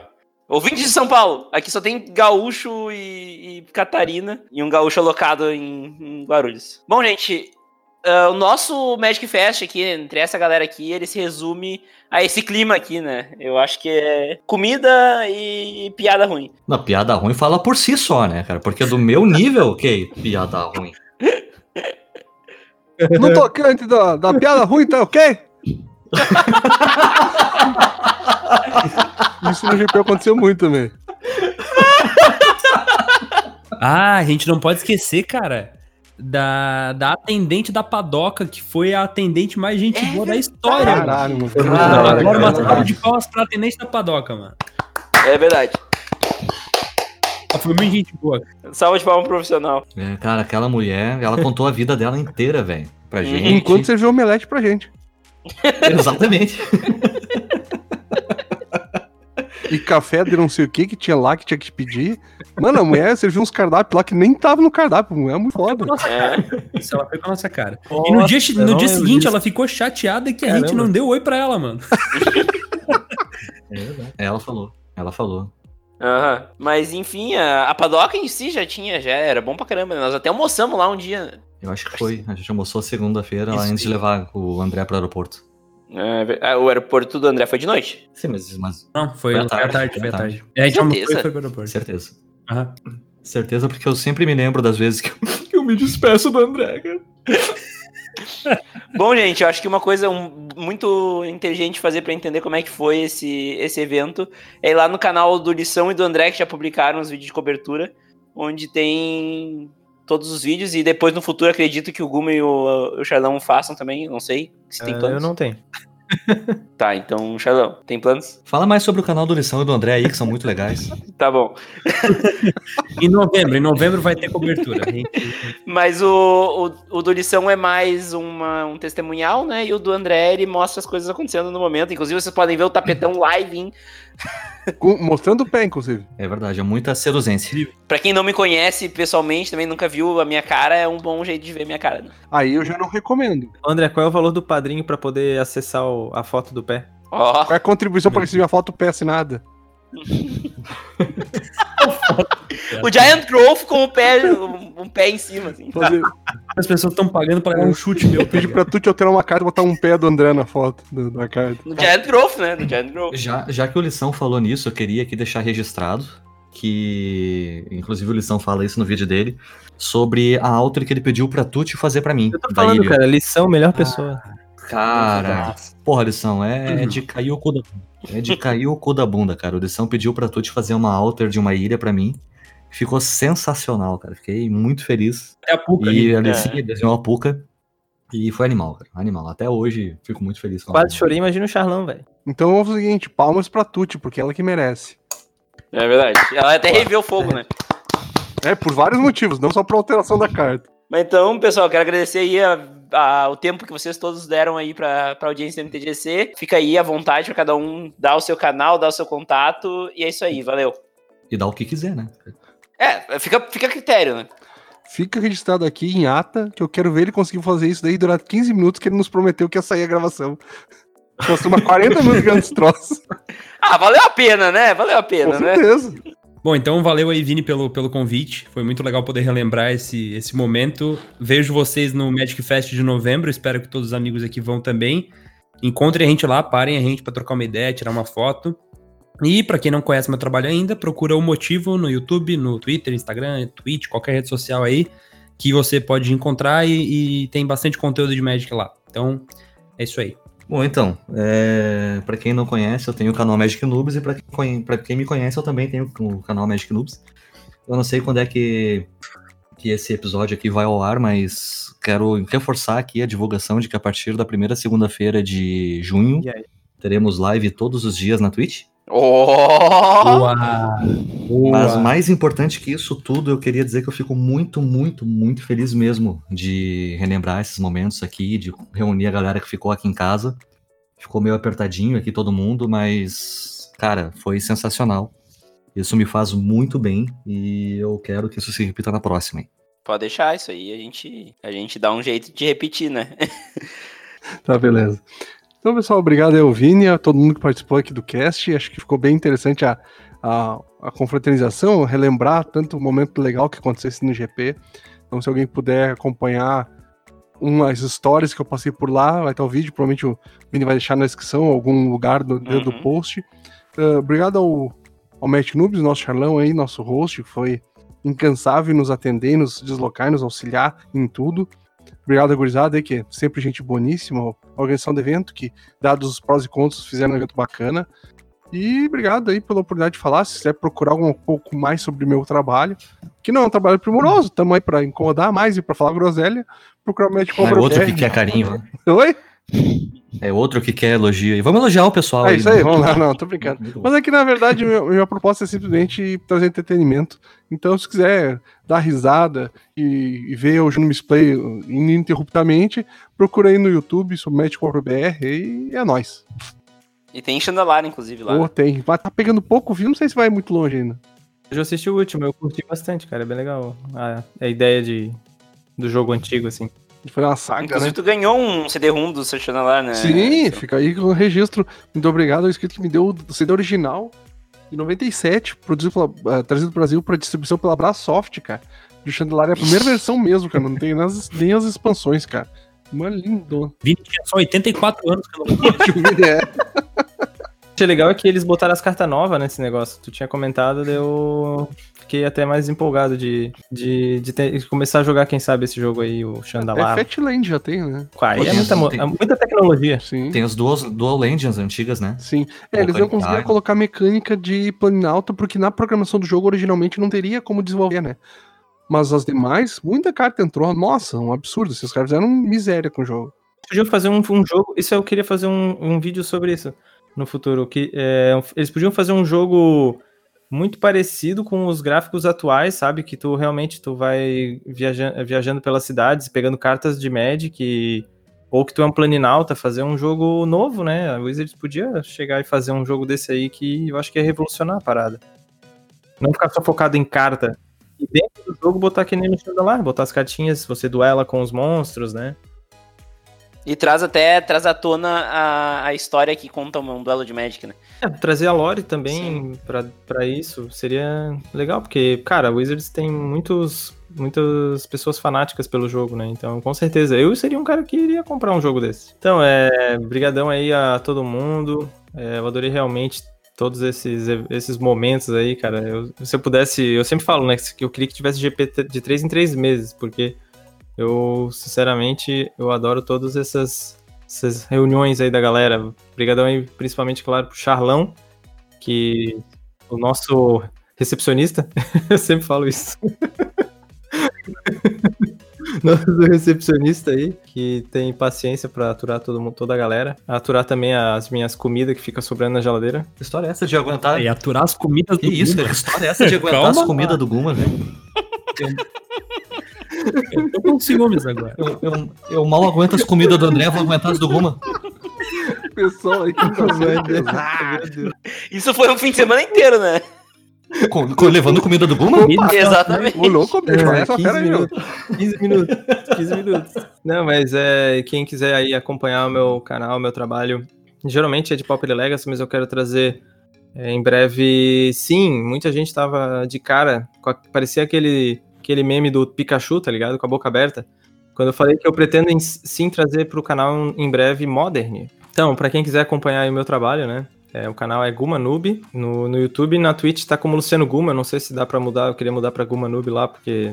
Ouvinte de São Paulo. Aqui só tem gaúcho e, e Catarina. E um gaúcho alocado em, em Guarulhos. Bom, gente. ah, o nosso Magic Fest aqui, entre essa galera aqui, ele se resume a esse clima aqui, né? Eu acho que é comida e piada ruim. Na piada ruim fala por si só, né, cara? Porque do meu nível, ok, piada ruim. No tocante da, da piada ruim, tá ok? Isso no GP aconteceu muito também. Ah, a gente não pode esquecer, cara, da, da atendente da padoca, que foi a atendente mais gente boa da história. mano. Caralho, mano. Agora uma salva de palmas pra atendente da padoca, mano. É verdade. Ela foi muito gente boa. Salva de palma profissional. É, cara, aquela mulher, ela contou a vida dela inteira, velho. Pra gente. Enquanto você viu omelete pra gente. Exatamente. E café de não sei o que que tinha lá que tinha que pedir. Mano, a mulher serviu uns cardápios lá que nem tava no cardápio. A mulher é muito foda. É. Isso ela foi com a nossa cara. e no dia, Nossa, no dia seguinte disso. ela ficou chateada que a gente Caramba. não deu oi pra ela, mano. É verdade. Ela falou. Ela falou. Aham. Mas enfim, a, a padoca em si já tinha, já era bom pra caramba. né? Nós até almoçamos lá um dia. Eu acho que foi. A gente almoçou segunda-feira antes de levar o André pro aeroporto. É, ah, o aeroporto do André foi de noite. Sim, mas, mas Não, foi, Foi à tarde, tarde, foi à tarde. tarde. É, a gente almoçou Certeza? e foi pro aeroporto. certeza. Aham. Certeza, porque eu sempre me lembro das vezes que eu, que eu me despeço do André, cara. Bom, gente, eu acho que uma coisa um- muito inteligente de fazer pra entender como é que foi esse, esse evento é ir lá no canal do Lição e do André, que já publicaram os vídeos de cobertura, onde tem todos os vídeos, e depois no futuro acredito que o Guma e o, o Charlão façam também, não sei se tem Ah, planos. eu não tenho. Tá, então, Charlão, tem planos? Fala mais sobre o canal do Lição e do André aí, que são muito legais. Tá bom. Em novembro, em novembro vai ter cobertura. Mas o, o, o do Lição é mais uma, um testemunhal, né? E o do André, ele mostra as coisas acontecendo no momento. Inclusive, vocês podem ver o tapetão live em Com- mostrando o pé, inclusive. É verdade, é muita seduzência. Pra quem não me conhece pessoalmente, também nunca viu a minha cara, é um bom jeito de ver minha cara. Né? Aí eu já não recomendo. André, qual é o valor do padrinho pra poder acessar o- a foto do pé? Ó, Qual é a contribuição para seja a foto pé assinada? o Giant Growth com o pé, um, um pé em cima, assim. As pessoas estão pagando pra dar um chute meu. pedir pra tu te alterar uma carta e botar um pé do André na foto do- da carta. No Giant Growth, né? No Giant Growth. Já, já que o Lição falou nisso, eu queria aqui deixar registrado que, inclusive o Lição fala isso no vídeo dele, sobre a alter que ele pediu pra Tuti fazer pra mim, Eu tô falando, ilha. cara, lição, melhor pessoa. Cara, porra, Lição, é, é de cair o cu da É de cair o cu da bunda, cara. O Lição pediu pra Tuti fazer uma alter de uma ilha pra mim. Ficou sensacional, cara. Fiquei muito feliz. É a Puca E ali. a Licinha desenhou a puca. E foi animal, cara. Animal. Até hoje fico muito feliz com Quase chorei, imagina o Charlão, velho. Então vamos fazer o seguinte: palmas pra Tuti, porque ela que merece. É verdade. Ela até revê o fogo, né? É, por vários motivos, não só por alteração da carta. Mas então, pessoal, quero agradecer aí a- a- o tempo que vocês todos deram aí pra, pra audiência do MTGC. Fica aí à vontade pra cada um dar o seu canal, dar o seu contato. E é isso aí, valeu. E dá o que quiser, né? É, fica, fica a critério, né? Fica registrado aqui em ata que eu quero ver ele conseguir fazer isso daí durante 15 minutos que ele nos prometeu que ia sair a gravação. Há 40 minutos ganhando esse troço. Ah, valeu a pena, né? Valeu a Com pena, né? certeza. Bom, então valeu aí, Vini, pelo, pelo convite. Foi muito legal poder relembrar esse, esse momento. Vejo vocês no Magic Fest de novembro. Espero que todos os amigos aqui vão também. Encontrem a gente lá, parem a gente para trocar uma ideia, tirar uma foto. E para quem não conhece meu trabalho ainda, procura o motivo no YouTube, no Twitter, Instagram, Twitch, qualquer rede social aí que você pode encontrar e, e tem bastante conteúdo de Magic lá. Então, é isso aí. Bom, então, é... para quem não conhece, eu tenho o canal Magic Noobs e pra quem, conhe- quem me conhece, eu também tenho o canal Magic Noobs. Eu não sei quando é que, que esse episódio aqui vai ao ar, mas quero reforçar aqui a divulgação de que a partir da primeira segunda-feira de junho teremos live todos os dias na Twitch. Oh! Mas mais importante que isso tudo, eu queria dizer que eu fico muito, muito, muito feliz mesmo de relembrar esses momentos aqui, de reunir a galera que ficou aqui em casa. Ficou meio apertadinho aqui todo mundo, mas, cara, foi sensacional. Isso me faz muito bem e eu quero que isso se repita na próxima. hein? Pode deixar isso aí, a gente, a gente dá um jeito de repetir, né? Tá, beleza. Então, pessoal, obrigado ao Vini, a todo mundo que participou aqui do cast. Acho que ficou bem interessante a, a, a confraternização, relembrar tanto o momento legal que acontecesse no GP. Então, se alguém puder acompanhar umas stories que eu passei por lá, vai estar o vídeo, provavelmente o Vini vai deixar na descrição, algum lugar do, dentro do Uhum. post. Ah, obrigado ao, ao Matt Noobs, nosso Charlão aí, nosso host, que foi incansável em nos atender, nos deslocar, nos auxiliar em tudo. Obrigado, gurizada aí, que é sempre gente boníssima, organização do evento, que, dados os prós e contras, fizeram um evento bacana. E obrigado aí pela oportunidade de falar. Se quiser procurar um pouco mais sobre o meu trabalho, que não é um trabalho primoroso, estamos aí para incomodar mais e para falar groselha, procurar o médico É outro que quer carinho, né? Oi? É outro que quer elogio. E vamos elogiar o pessoal. É isso aí, né? vamos lá, não, tô brincando. Mas é que, na verdade, meu- minha proposta é simplesmente trazer entretenimento. Então, se quiser dar risada e, e ver o Juno Play ininterruptamente, procura aí no YouTube sobre Médico.br e é nóis. E tem Chandalar, inclusive, lá. Ou tem. Vai tá pegando pouco viu? Não sei se vai muito longe ainda. Eu já assisti o último, eu curti bastante, cara. É bem legal a, a ideia de, do jogo antigo, assim. Foi uma saga, Inclusive, né? tu ganhou um CD-ROM do seu Chandalar, né? Sim, fica aí com o registro. Muito obrigado ao inscrito que me deu o CD original em 97, produzido pela, eh, trazido pro Brasil para distribuição pela Brasoft, cara. Do Chandelar é a primeira versão mesmo, cara. Não tem nem as, nem as expansões, cara. Mano, lindo. Vini tinha só 84 anos que eu não é. achei legal é que eles botaram as cartas novas nesse negócio. Tu tinha comentado, eu fiquei até mais empolgado de, de, de, ter- de começar a jogar, quem sabe, esse jogo aí, o É Chandalar. Fatland já tem, né? Aí é muita, tem- é muita tecnologia. Sim. Tem as dual, dual Legends antigas, né? Sim. É, eles não conseguiram colocar mecânica de Planinauta, porque na programação do jogo originalmente não teria como desenvolver, né? Mas as demais, muita carta entrou. Nossa, um absurdo. Esses caras fizeram miséria com o jogo. podiam fazer um, um jogo. Isso eu queria fazer um, um vídeo sobre isso no futuro. Que é, eles podiam fazer um jogo muito parecido com os gráficos atuais, sabe? Que tu realmente tu vai viajando, viajando pelas cidades, pegando cartas de Magic, e- ou que tu é um planinauta, fazer um jogo novo, né? A Wizards podia chegar e fazer um jogo desse aí que eu acho que ia revolucionar a parada. Não ficar só focado em carta. E dentro do jogo botar que nem no Chandalar, botar as cartinhas, você duela com os monstros, né? E traz até, traz à tona a, a história que conta um duelo de Magic, né? É, trazer a lore também pra, pra isso seria legal, porque, cara, a Wizards tem muitos, muitas pessoas fanáticas pelo jogo, né? Então, com certeza, eu seria um cara que iria comprar um jogo desse. Então, é, brigadão aí a todo mundo. É, eu adorei realmente todos esses, esses momentos aí, cara. Eu- se eu pudesse, eu sempre falo, né, que eu queria que tivesse GP de 3 em 3 meses, porque eu, sinceramente, eu adoro todas essas, essas reuniões aí da galera. Obrigadão aí, principalmente, claro, pro Charlão, que o nosso recepcionista, eu sempre falo isso. nosso recepcionista aí, que tem paciência pra aturar todo mundo, toda a galera. Aturar também as minhas comidas que fica sobrando na geladeira. Que história é essa de aguentar? E aturar as comidas Que isso, Guma. Que história é essa de aguentar Calma as comidas do Guma, velho? Eu tô com ciúmes agora. Eu, eu, eu mal aguento as comidas do André, vou aguentar as do Guma. Pessoal aí que tá. Isso foi um fim de semana inteiro, né? Co- co- levando comida do Guma? Exatamente. Ô, louco, bicho, É, essa 15 fera aí, minutos. 15 minutos. 15 minutos. Não, mas é, quem quiser aí acompanhar o meu canal, o meu trabalho, geralmente é de Pauper Legacy, mas eu quero trazer é, em breve. Sim, muita gente tava de cara, com a- parecia aquele, aquele meme do Pikachu, tá ligado? Com a boca aberta. Quando eu falei que eu pretendo em- sim trazer pro canal em breve Modern. Então, pra quem quiser acompanhar o meu trabalho, né? É, o canal é Guma Noob no, no YouTube, na Twitch tá como Luciano Guma, não sei se dá pra mudar, eu queria mudar pra Guma Noob lá, porque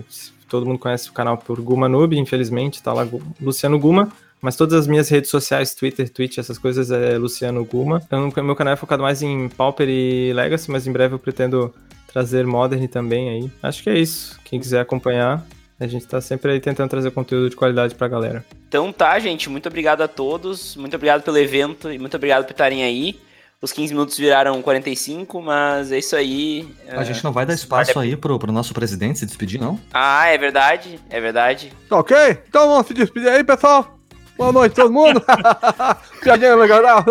todo mundo conhece o canal por Guma Noob, infelizmente, tá lá Luciano Guma, mas todas as minhas redes sociais, Twitter, Twitch, essas coisas é Luciano Guma. Eu, meu canal é focado mais em Pauper e Legacy, mas em breve eu pretendo trazer Modern também aí. Acho que é isso, quem quiser acompanhar, a gente tá sempre aí tentando trazer conteúdo de qualidade pra galera. Então tá, gente. Muito obrigado a todos. Muito obrigado pelo evento e muito obrigado por estarem aí. Os 15 minutos viraram 45, mas é isso aí. A gente não vai dar espaço aí pro, pro nosso presidente se despedir, não? Ah, é verdade, é verdade. Ok? Então vamos se despedir aí, pessoal. Boa noite, todo mundo. Piadinha legal.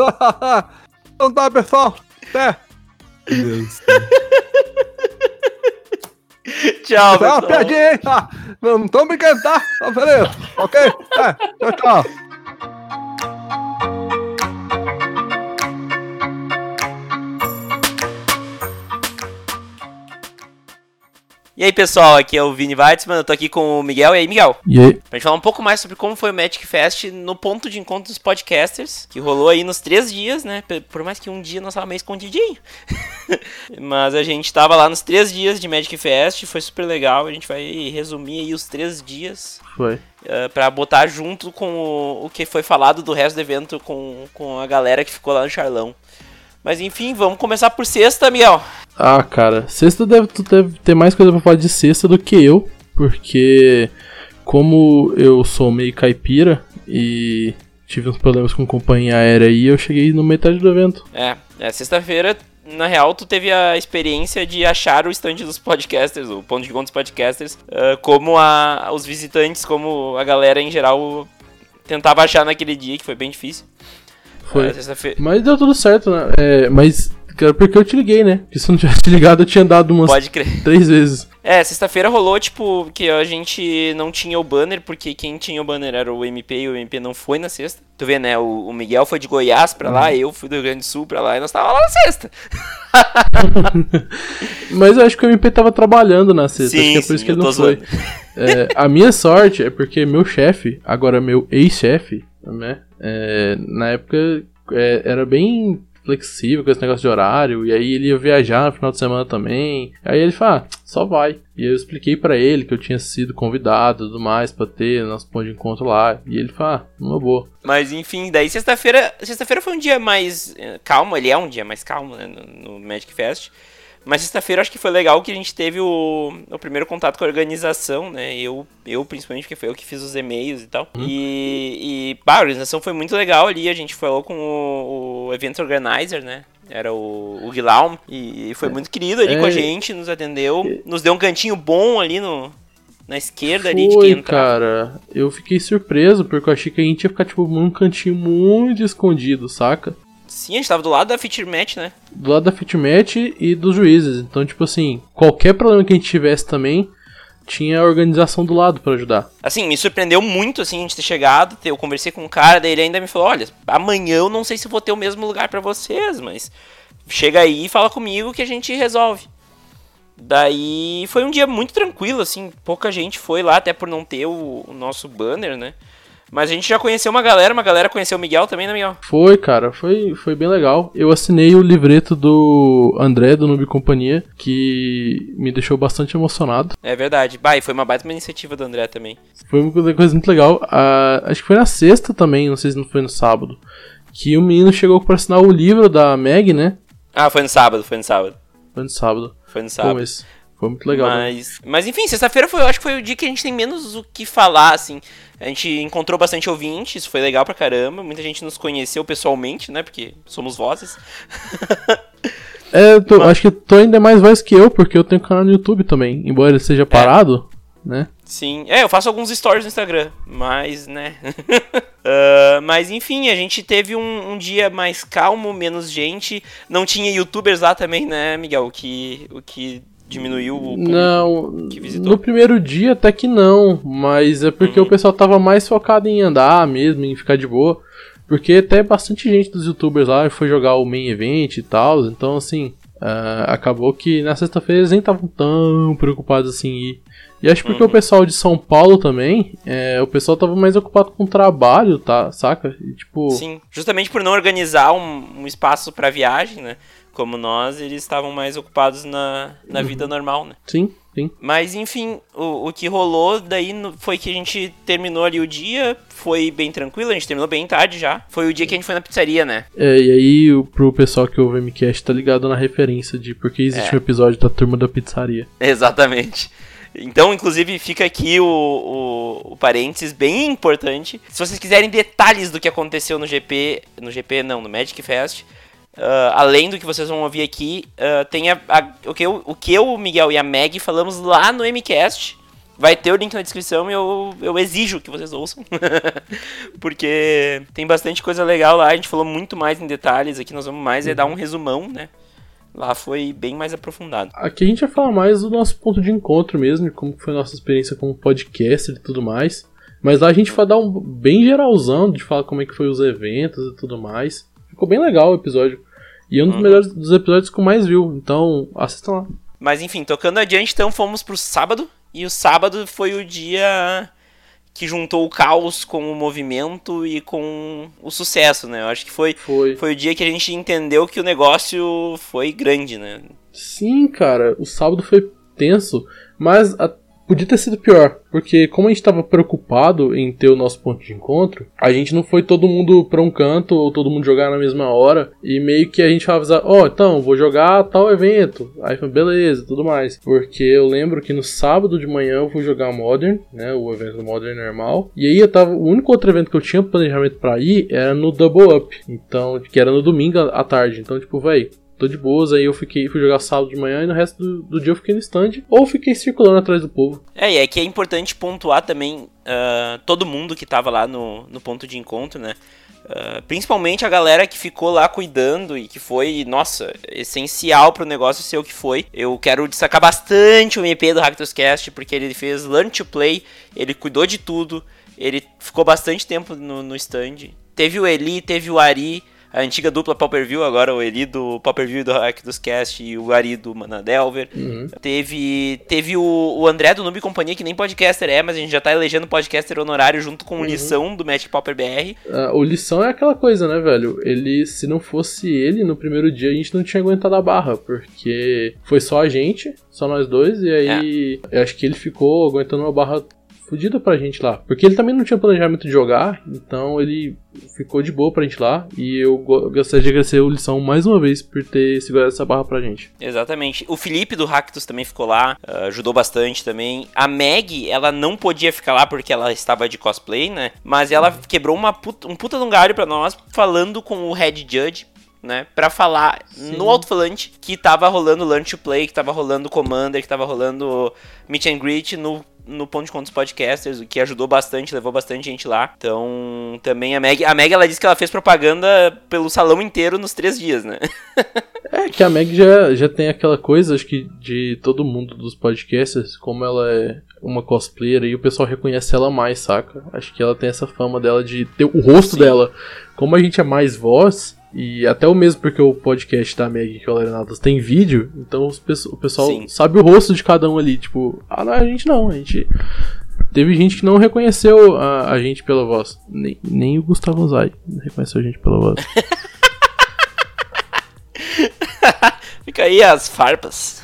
então tá, pessoal. Até. Deus. Tchau, Tá uma pessoal. piadinha, hein? Ah, Não, não tô brincando, tá? Tá beleza. Ok? É. Tchau, tchau. E aí, pessoal, aqui é o Vini Weitzman, eu tô aqui com o Miguel. E aí, Miguel? E aí? Pra gente falar um pouco mais sobre como foi o Magic Fest no ponto de encontro dos podcasters, que rolou aí nos três dias, né? Por mais que um dia nós tava meio escondidinho. Mas a gente tava lá nos três dias de Magic Fest, foi super legal. A gente vai resumir aí os três dias Foi. uh, pra botar junto com o, o que foi falado do resto do evento com, com a galera que ficou lá no Charlão. Mas enfim, vamos começar por sexta, Miguel. Ah, cara, sexta deve, tu deve ter mais coisa pra falar de sexta do que eu, porque como eu sou meio caipira e tive uns problemas com companhia aérea aí, eu cheguei no metade do evento. É, é sexta-feira, na real, tu teve a experiência de achar o stand dos podcasters, o ponto de encontro dos podcasters, ah, como a, os visitantes, como a galera em geral tentava achar naquele dia, que foi bem difícil. Foi. Sexta-feira. Mas deu tudo certo, né? É, mas, cara, porque eu te liguei, né? Porque se eu não tivesse te ligado, eu tinha dado umas Pode crer. três vezes. É, sexta-feira rolou, tipo, que a gente não tinha o banner, porque quem tinha o banner era o MP e o MP não foi na sexta. Tu vê, né? O, o Miguel foi de Goiás pra lá, eu fui do Rio Grande do Sul pra lá e nós tava lá na sexta. Mas eu acho que o MP tava trabalhando na sexta, acho que é por isso que ele não foi. zoando. É, a minha sorte é porque meu chefe, agora meu ex-chefe, né? é, na época é, era bem flexível com esse negócio de horário, e aí ele ia viajar no final de semana também. Aí ele falou, ah, só vai. E eu expliquei pra ele que eu tinha sido convidado e tudo mais pra ter nosso ponto de encontro lá. E ele falou, ah, numa boa. Mas enfim, daí sexta-feira. Sexta-feira foi um dia mais eh, calmo, ele é um dia mais calmo, né? No Magic Fest. Mas sexta-feira acho que foi legal que a gente teve o, o primeiro contato com a organização, né? Eu, eu principalmente, porque foi eu que fiz os e-mails e tal. E, e bah, a organização foi muito legal ali. A gente falou com o, o event organizer, né? Era o, o Guilherme. E foi muito querido ali É. com a gente, nos atendeu. Nos deu um cantinho bom ali no, na esquerda ali de quem entrava. cara. Eu fiquei surpreso, porque eu achei que a gente ia ficar, tipo, num cantinho muito escondido, saca? Sim, a gente tava do lado da Feature Match, né? do lado da Fitmatch e dos juízes. Então, tipo assim, qualquer problema que a gente tivesse também, tinha a organização do lado pra ajudar. Assim, me surpreendeu muito, assim, a gente ter chegado, ter- eu conversei com um cara, daí ele ainda me falou, olha, amanhã eu não sei se vou ter o mesmo lugar pra vocês, mas chega aí e fala comigo que a gente resolve. Daí foi um dia muito tranquilo, assim, pouca gente foi lá, até por não ter o, o nosso banner, né? Mas a gente já conheceu uma galera, uma galera conheceu o Miguel também, né, Miguel? Foi, cara, foi, foi bem legal. Eu assinei o livreto do André, do Noob Companhia, que me deixou bastante emocionado. É verdade. Bah, e foi uma baita uma iniciativa do André também. Foi uma coisa muito legal. Ah, acho que foi na sexta também, não sei se não foi no sábado. Que o menino chegou pra assinar o livro da Meg, né? Ah, foi no sábado, foi no sábado. Foi no sábado. Foi no Pô, sábado. Mas foi muito legal. né? Mas, mas enfim, sexta-feira foi, eu acho que foi o dia que a gente tem menos o que falar, assim. A gente encontrou bastante ouvintes, isso foi legal pra caramba. Muita gente nos conheceu pessoalmente, né? Porque somos vozes. É, tô- acho que tô ainda mais voz que eu, porque eu tenho canal no YouTube também. Embora ele seja parado, né? Sim, é, eu faço alguns stories no Instagram, mas, né. Ah, mas enfim, a gente teve um, um dia mais calmo, menos gente. Não tinha youtubers lá também, né, Miguel? O que, o que diminuiu o público. Não, que visitou. no primeiro dia até que não, mas é porque Uhum. o pessoal tava mais focado em andar mesmo, em ficar de boa. Porque até bastante gente dos youtubers lá foi jogar o main event e tal, então assim, ah, acabou que na sexta-feira eles nem estavam tão preocupados assim em ir. E acho porque Uhum. o pessoal de São Paulo também, é, o pessoal tava mais ocupado com o trabalho, tá? Saca? E, tipo, Sim, justamente por não organizar um, um espaço pra viagem, né? Como nós, eles estavam mais ocupados na, na vida normal, né? sim, sim. Mas enfim, o, o que rolou daí foi que a gente terminou ali o dia, foi bem tranquilo, a gente terminou bem tarde já. Foi o dia que a gente foi na pizzaria, né? É, e aí, pro pessoal que ouve o MCast, tá ligado na referência de porque existe É. um episódio da turma da pizzaria. Exatamente. Então, inclusive, fica aqui o, o, o parênteses bem importante. Se vocês quiserem detalhes do que aconteceu no GP, no GP não, no Magic Fest, ah, além do que vocês vão ouvir aqui, ah, tem a- a- o, que eu, o que eu, o Miguel e a Meg falamos lá no MCast. Vai ter o link na descrição e eu, eu exijo que vocês ouçam. Porque tem bastante coisa legal lá. A gente falou muito mais em detalhes. Aqui nós vamos mais é dar um resumão, né? Lá foi bem mais aprofundado. Aqui a gente vai falar mais do nosso ponto de encontro mesmo, de como foi a nossa experiência como podcaster e tudo mais. Mas lá a gente vai dar um bem geralzão de falar como é que foi os eventos e tudo mais. Ficou bem legal o episódio. E é um dos Uhum. melhores dos episódios que eu mais viu. Então, assistam lá. Mas enfim, tocando adiante, então fomos pro sábado. E o sábado foi o dia que juntou o caos com o movimento e com o sucesso, né? Eu acho que foi, Foi. foi o dia que a gente entendeu que o negócio foi grande, né? Sim, cara, o sábado foi tenso, mas a- podia ter sido pior, porque como a gente tava preocupado em ter o nosso ponto de encontro, a gente não foi todo mundo pra um canto ou todo mundo jogar na mesma hora, e meio que a gente falava, avisar, ó, então, vou jogar tal evento. Aí foi beleza, tudo mais. Porque eu lembro que no sábado de manhã eu fui jogar Modern, né, o evento Modern normal, e aí eu tava, o único outro evento que eu tinha planejamento pra ir era no Double Up, então, que era no domingo à tarde. Então, tipo, véi, tô de boas, aí eu fiquei, fui jogar sábado de manhã e no resto do, do dia eu fiquei no stand ou fiquei circulando atrás do povo. É, e é que é importante pontuar também ah, todo mundo que tava lá no, no ponto de encontro, né? Ah, principalmente a galera que ficou lá cuidando e que foi, nossa, essencial pro negócio ser o que foi. Eu quero destacar bastante o MP do Cast porque ele fez Learn to Play, ele cuidou de tudo, ele ficou bastante tempo no, no stand. Teve o Eli, teve o Ari, a antiga dupla Pauper View, agora o Eli do Pauper View do Hack dos Cast e o Ari do Manadelver. Uhum. Teve, teve o, o André do Noob Companhia, que nem podcaster é, mas a gente já tá elegendo podcaster honorário junto com o Lição do Magic Pauper BR. Ah, o lição é aquela coisa, né, velho? Ele, se não fosse ele no primeiro dia, a gente não tinha aguentado a barra, porque foi só a gente, só nós dois, e aí eu acho que ele ficou aguentando uma barra fodida pra gente lá. Porque ele também não tinha planejamento de jogar, então ele ficou de boa pra gente lá. E eu go- gostaria de agradecer o lição mais uma vez por ter segurado essa barra pra gente. Exatamente. O Felipe do Ractus também ficou lá, ah, ajudou bastante também. A Meg, ela não podia ficar lá porque ela estava de cosplay, né? Mas ela quebrou uma puta, um puta de um galho pra nós, falando com o Head Judge. Né, pra falar no alto-falante que tava rolando Lunch to Play, que tava rolando Commander, que tava rolando Meet and Greet no, no Ponto de Contos Podcasters, o que ajudou bastante, levou bastante gente lá. Então, também a Meg, a Meg ela disse que ela fez propaganda pelo salão inteiro nos três dias, né? É que a Meg já, já tem aquela coisa, acho que de todo mundo dos podcasters, como ela é uma cosplayer e o pessoal reconhece ela mais, saca? Acho que ela tem essa fama dela de ter o rosto Sim. dela. Como a gente é mais voz, e até o mesmo porque o podcast da Meg que o tem vídeo, então pesso- o pessoal Sim. sabe o rosto de cada um ali. Tipo, ah, não, a gente não, a gente. Teve gente que não reconheceu a, a gente pela voz. Nem, nem o Gustavo Zay reconheceu a gente pela voz. Fica aí as farpas.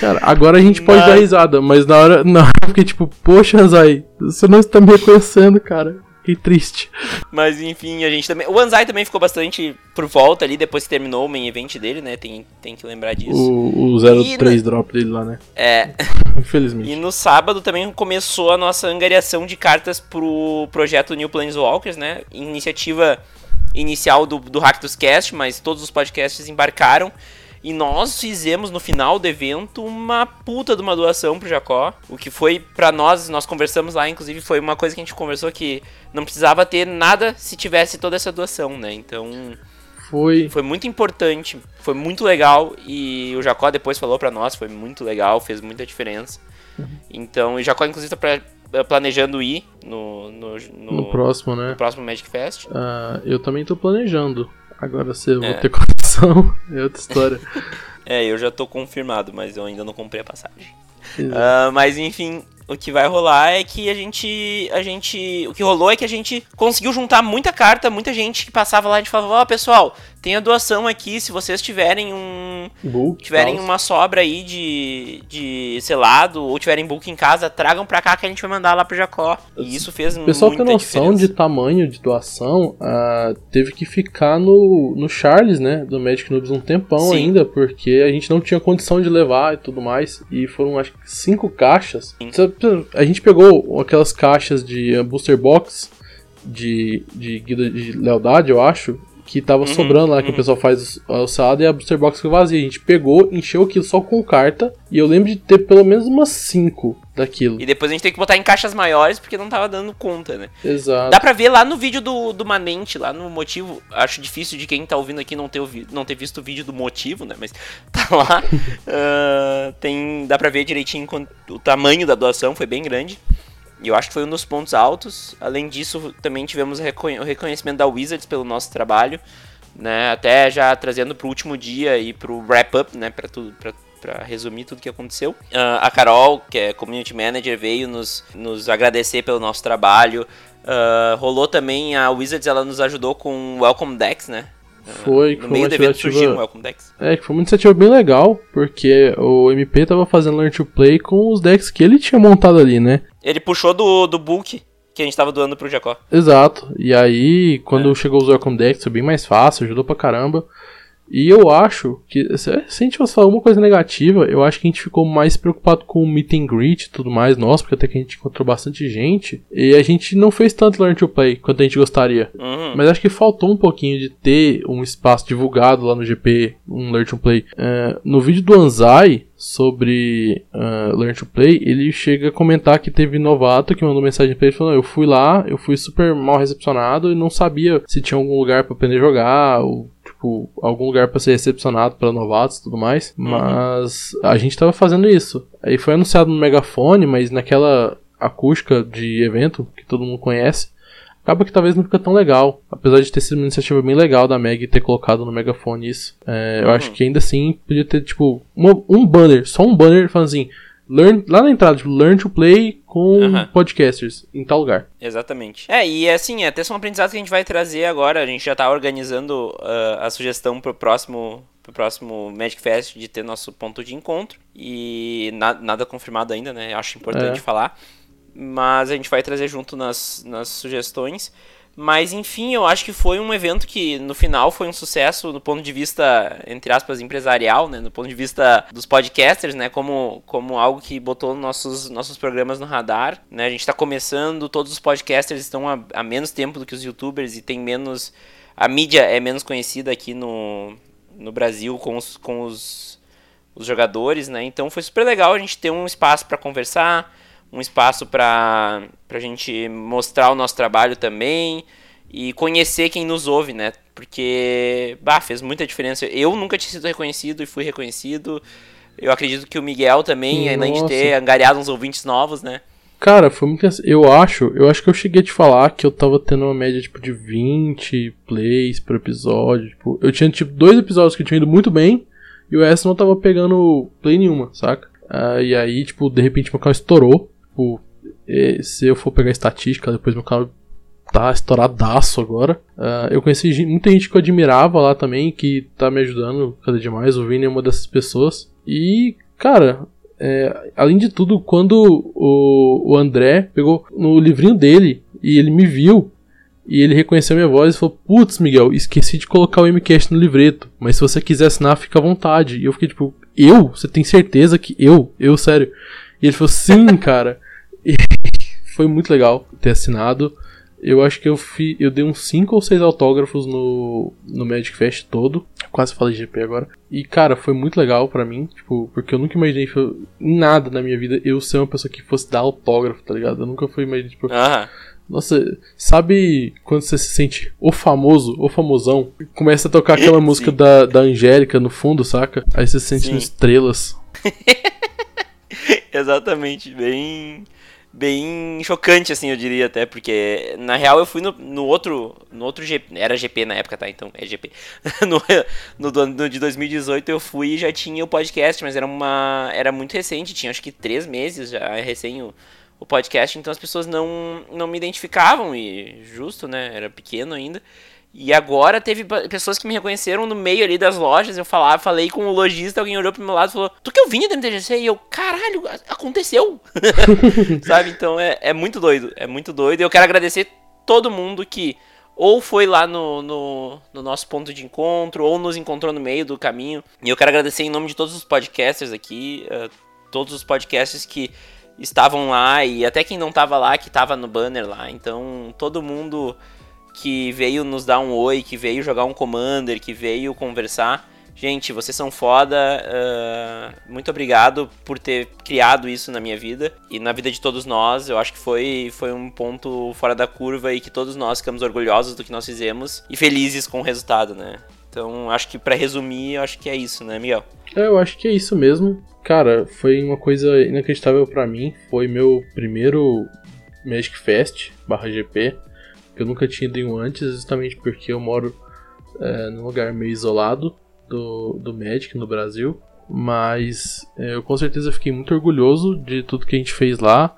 Cara, agora a gente pode Mas- dar risada, mas na hora. Na hora eu fiquei tipo, poxa, Zay, você não está me reconhecendo, cara. Fiquei triste. Mas enfim, a gente também. O Anzai também ficou bastante por volta ali depois que terminou o main event dele, né? Tem, tem que lembrar disso. O, o E 03 drop dele lá, né? É. Infelizmente. E no sábado também começou a nossa angariação de cartas pro projeto New Planeswalkers, né? Iniciativa inicial do, do Cast, mas todos os podcasts embarcaram. E nós fizemos no final do evento uma puta de uma doação pro Jacó. O que foi pra nós, nós conversamos lá, inclusive foi uma coisa que a gente conversou que não precisava ter nada se tivesse toda essa doação, né? Então Foi. foi muito importante, foi muito legal e o Jacó depois falou pra nós, foi muito legal, fez muita diferença. Então, o Jacó inclusive tá pra- planejando ir no, no, no- No próximo, né? no próximo Magic Fest. Ah, eu também tô planejando. Agora eu É. vou ter é outra história. É, eu já tô confirmado, mas eu ainda não comprei a passagem. Ah, mas enfim, o que vai rolar é que a gente. A gente. O que rolou é que a gente conseguiu juntar muita carta, muita gente que passava lá e a gente falava, ó, pessoal, tem a doação aqui, se vocês tiverem um. Book, tiverem tal. uma sobra aí de, de selado ou tiverem book em casa, tragam pra cá que a gente vai mandar lá pro Jacó. E isso fez O pessoal muita tem noção diferença. de tamanho de doação, ah, teve que ficar no, no Charles, né, do Magic Noobs um tempão Sim. ainda, porque a gente não tinha condição de levar e tudo mais, e foram acho que cinco caixas. A gente pegou aquelas caixas de ah, booster box de, de guida de lealdade, eu acho, que tava Uhum, sobrando lá, que o uhum. pessoal faz o o salado e a booster box ficou vazia. A gente pegou, encheu aquilo só com carta, e eu lembro de ter pelo menos umas cinco daquilo. E depois a gente tem que botar em caixas maiores porque não tava dando conta, né? Exato. Dá pra ver lá no vídeo do, do Manente, lá no motivo. Acho difícil de quem tá ouvindo aqui não ter, ouvi- não ter visto o vídeo do motivo, né? Mas tá lá. Ah, tem, dá pra ver direitinho o tamanho da doação, foi bem grande. E eu acho que foi um dos pontos altos. Além disso, também tivemos o reconhecimento da Wizards pelo nosso trabalho. né? Até já trazendo pro último dia e pro wrap-up, né? Pra tudo, pra, pra resumir tudo que aconteceu. Uh, a Carol, que é Community Manager, veio nos, nos agradecer pelo nosso trabalho. Uh, rolou também a Wizards, ela nos ajudou com Welcome Decks, né? Foi, que no foi meio do evento surgiu um Welcome Decks. É, que foi uma iniciativa bem legal, porque o MP tava fazendo Learn to Play com os decks que ele tinha montado ali, né? Ele puxou do, do book que a gente tava doando pro Jacó. Exato. E aí, quando chegou os Welcome Decks, foi bem mais fácil, ajudou pra caramba. E eu acho que, se a gente fosse falar alguma coisa negativa, eu acho que a gente ficou mais preocupado com o meet and greet e tudo mais, nossa, porque até que a gente encontrou bastante gente. E a gente não fez tanto Learn to Play quanto a gente gostaria. Uhum. Mas acho que faltou um pouquinho de ter um espaço divulgado lá no GP, um Learn to Play. É, no vídeo do Anzai sobre ah, Learn to Play, ele chega a comentar que teve novato que mandou mensagem pra ele falando: Eu fui lá, eu fui super mal recepcionado e não sabia se tinha algum lugar pra aprender a jogar, ou tipo, algum lugar pra ser recepcionado para novatos e tudo mais. Mas a gente tava fazendo isso. Aí foi anunciado no megafone, mas naquela acústica de evento que todo mundo conhece acaba que talvez não fica tão legal. Apesar de ter sido uma iniciativa bem legal da Meg ter colocado no megafone isso. É, Eu Uhum. acho que ainda assim podia ter, tipo, uma- um banner, só um banner falando assim. Learn, lá na entrada, tipo, learn to play com podcasters em tal lugar. Exatamente. É, e assim, até são aprendizados que a gente vai trazer agora. A gente já tá organizando ah, a sugestão pro próximo, pro próximo Magic Fest de ter nosso ponto de encontro. E na- nada confirmado ainda, né? Acho importante É. falar. Mas a gente vai trazer junto nas, nas sugestões. Mas enfim, eu acho que foi um evento que no final foi um sucesso do ponto de vista, entre aspas, empresarial, né? No ponto de vista dos podcasters, né? Como, como algo que botou nossos, nossos programas no radar, né? A gente tá começando, todos os podcasters estão há menos tempo do que os youtubers e tem menos... A mídia é menos conhecida aqui no, no Brasil com os, com os, os jogadores, né? Então foi super legal a gente ter um espaço para conversar, um espaço para a gente mostrar o nosso trabalho também e conhecer quem nos ouve, né? Porque, bah, fez muita diferença. Eu nunca tinha sido reconhecido e fui reconhecido. Eu acredito que o Miguel também, além de ter angariado uns ouvintes novos, né? Cara, foi muito. Eu acho, eu acho que eu cheguei a te falar que eu tava tendo uma média tipo de 20 plays por episódio. Tipo, eu tinha tipo dois episódios que tinham ido muito bem e o resto não tava pegando play nenhuma, saca? Ah, e aí, tipo, de repente meu canal estourou. Tipo, se eu for pegar estatística, depois meu canal tá estouradaço agora. Ah, eu conheci muita gente que eu admirava lá também, que tá me ajudando cada dia mais. O Vini é uma dessas pessoas. E, cara, é, além de tudo, quando o, o André pegou no livrinho dele e ele me viu e ele reconheceu minha voz e falou: Putz, Miguel, esqueci de colocar o MCast no livreto, mas se você quiser assinar, fica à vontade. E eu fiquei tipo: Eu? Você tem certeza que eu? Eu, sério? E ele falou: Sim, cara. E foi muito legal ter assinado. Eu acho que eu, fi, eu dei uns 5 ou 6 autógrafos no, no Magic Fest todo. Quase falei GP agora. E, cara, foi muito legal pra mim. Tipo, porque eu nunca imaginei eu- em nada na minha vida eu ser uma pessoa que fosse dar autógrafo, tá ligado? Eu nunca fui imaginar, tipo, Aham. nossa, sabe quando você se sente o famoso, o famosão? Começa a tocar aquela música da, da Angélica no fundo, saca? Aí você se sente estrelas. Exatamente, bem bem chocante assim, eu diria até, porque na real eu fui no, no outro no outro GP, era GP na época, tá? Então é GP. no, no, no de 2018 eu fui e já tinha o podcast, mas era uma era muito recente, tinha acho que três meses já recém o, o podcast, então as pessoas não não me identificavam e justo, né? Era pequeno ainda. E agora teve pessoas que me reconheceram no meio ali das lojas. Eu falava, falei com o lojista, alguém olhou pro meu lado e falou: Tu que eu vinha da MTGC? E eu, caralho, aconteceu! Sabe? Então é, é muito doido. É muito doido. E eu quero agradecer todo mundo que ou foi lá no, no, no nosso ponto de encontro, ou nos encontrou no meio do caminho. E eu quero agradecer em nome de todos os podcasters aqui, eh, todos os podcasters que estavam lá e até quem não tava lá, que tava no banner lá. Então, todo mundo que veio nos dar um oi, que veio jogar um Commander, que veio conversar. Gente, vocês são foda. ah, muito obrigado por ter criado isso na minha vida e na vida de todos nós. Eu acho que foi, foi um ponto fora da curva e que todos nós ficamos orgulhosos do que nós fizemos e felizes com o resultado, né? Então, acho que pra resumir, acho que é isso, né, Miguel? É, eu acho que é isso mesmo. Cara, foi uma coisa inacreditável pra mim. Foi meu primeiro Magic Fest barra GP. Que eu nunca tinha ido em um antes, justamente porque eu moro é, num lugar meio isolado do, do Magic no Brasil. Mas é, eu com certeza fiquei muito orgulhoso de tudo que a gente fez lá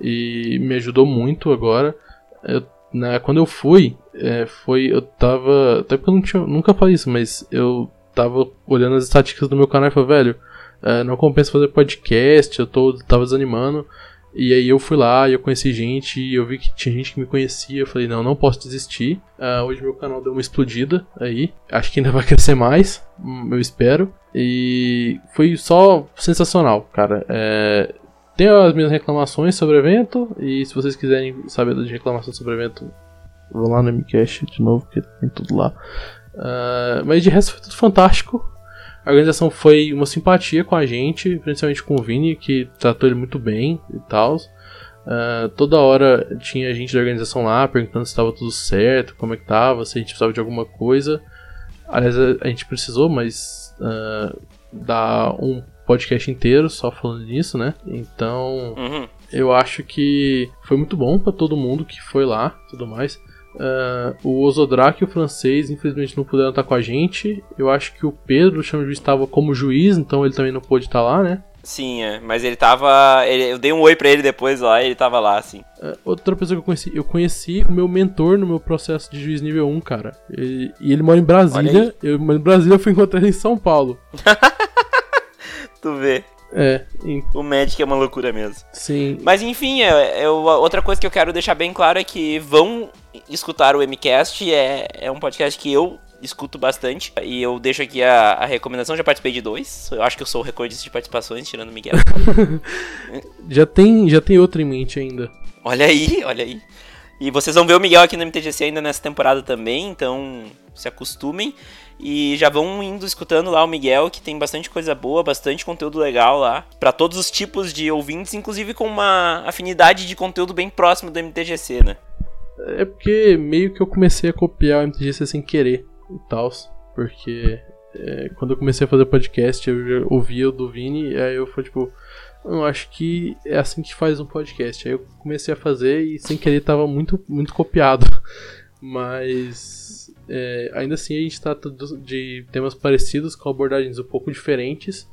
e me ajudou muito agora. Eu, né, quando eu fui, é, foi. Eu tava. Até porque eu não tinha, nunca falei isso, mas eu tava olhando as estatísticas do meu canal e falei, velho, é, não compensa fazer podcast, eu tô, tava desanimando. E aí eu fui lá eu conheci gente eu vi que tinha gente que me conhecia. Eu falei, não, não posso desistir. Uh, hoje meu canal deu uma explodida aí. Acho que ainda vai crescer mais, hum, eu espero. E foi só sensacional, cara. É, tenho as minhas reclamações sobre o evento. E se vocês quiserem saber das reclamações sobre o evento, vou lá no MCast de novo, que tem tudo lá. Uh, mas de resto foi tudo fantástico. A organização foi uma simpatia com a gente, principalmente com o Vini, que tratou ele muito bem e tal. Uh, toda hora tinha gente da organização lá perguntando se estava tudo certo, como é que tava, se a gente precisava de alguma coisa. Aliás, a, a gente precisou, mas uh, dá um podcast inteiro só falando nisso, né? Então, Uhum. eu acho que foi muito bom para todo mundo que foi lá tudo mais. Uh, o Ozodrak e o francês, infelizmente, não puderam estar com a gente. Eu acho que o Pedro, o chama de estava como juiz, então ele também não pôde estar lá, né? Sim, é. Mas ele tava. ele- eu dei um oi pra ele depois lá e ele tava lá, assim. Uh, outra pessoa que eu conheci, eu conheci o meu mentor no meu processo de juiz nível 1, cara. Ele- e ele mora em Brasília. Eu moro em Brasília, eu fui encontrar ele em São Paulo. Tu vê. É, em- O Magic é uma loucura mesmo. sim. Mas enfim, é, eu- outra coisa que eu quero deixar bem claro é que vão escutar o MCast. É, é um podcast que eu escuto bastante. E eu deixo aqui a, a recomendação. Já participei de dois. Eu acho que eu sou o recordista de participações, tirando o Miguel. Já tem, já tem outro em mente ainda. olha aí, olha aí. E vocês vão ver o Miguel aqui no MTGC ainda nessa temporada também. Então se acostumem. E já vão indo escutando lá o Miguel, que tem bastante coisa boa, bastante conteúdo legal lá. Pra todos os tipos de ouvintes, inclusive com uma afinidade de conteúdo bem próximo do MTGC, né? É porque meio que eu comecei a copiar o MTGC sem querer e tal. Porque é, quando eu comecei a fazer podcast, eu ouvia o do Vini, e aí eu fui tipo, eu acho que é assim que faz um podcast. Aí eu comecei a fazer e sem querer tava muito, muito copiado. Mas é, ainda assim a gente trata de temas parecidos com abordagens um pouco diferentes.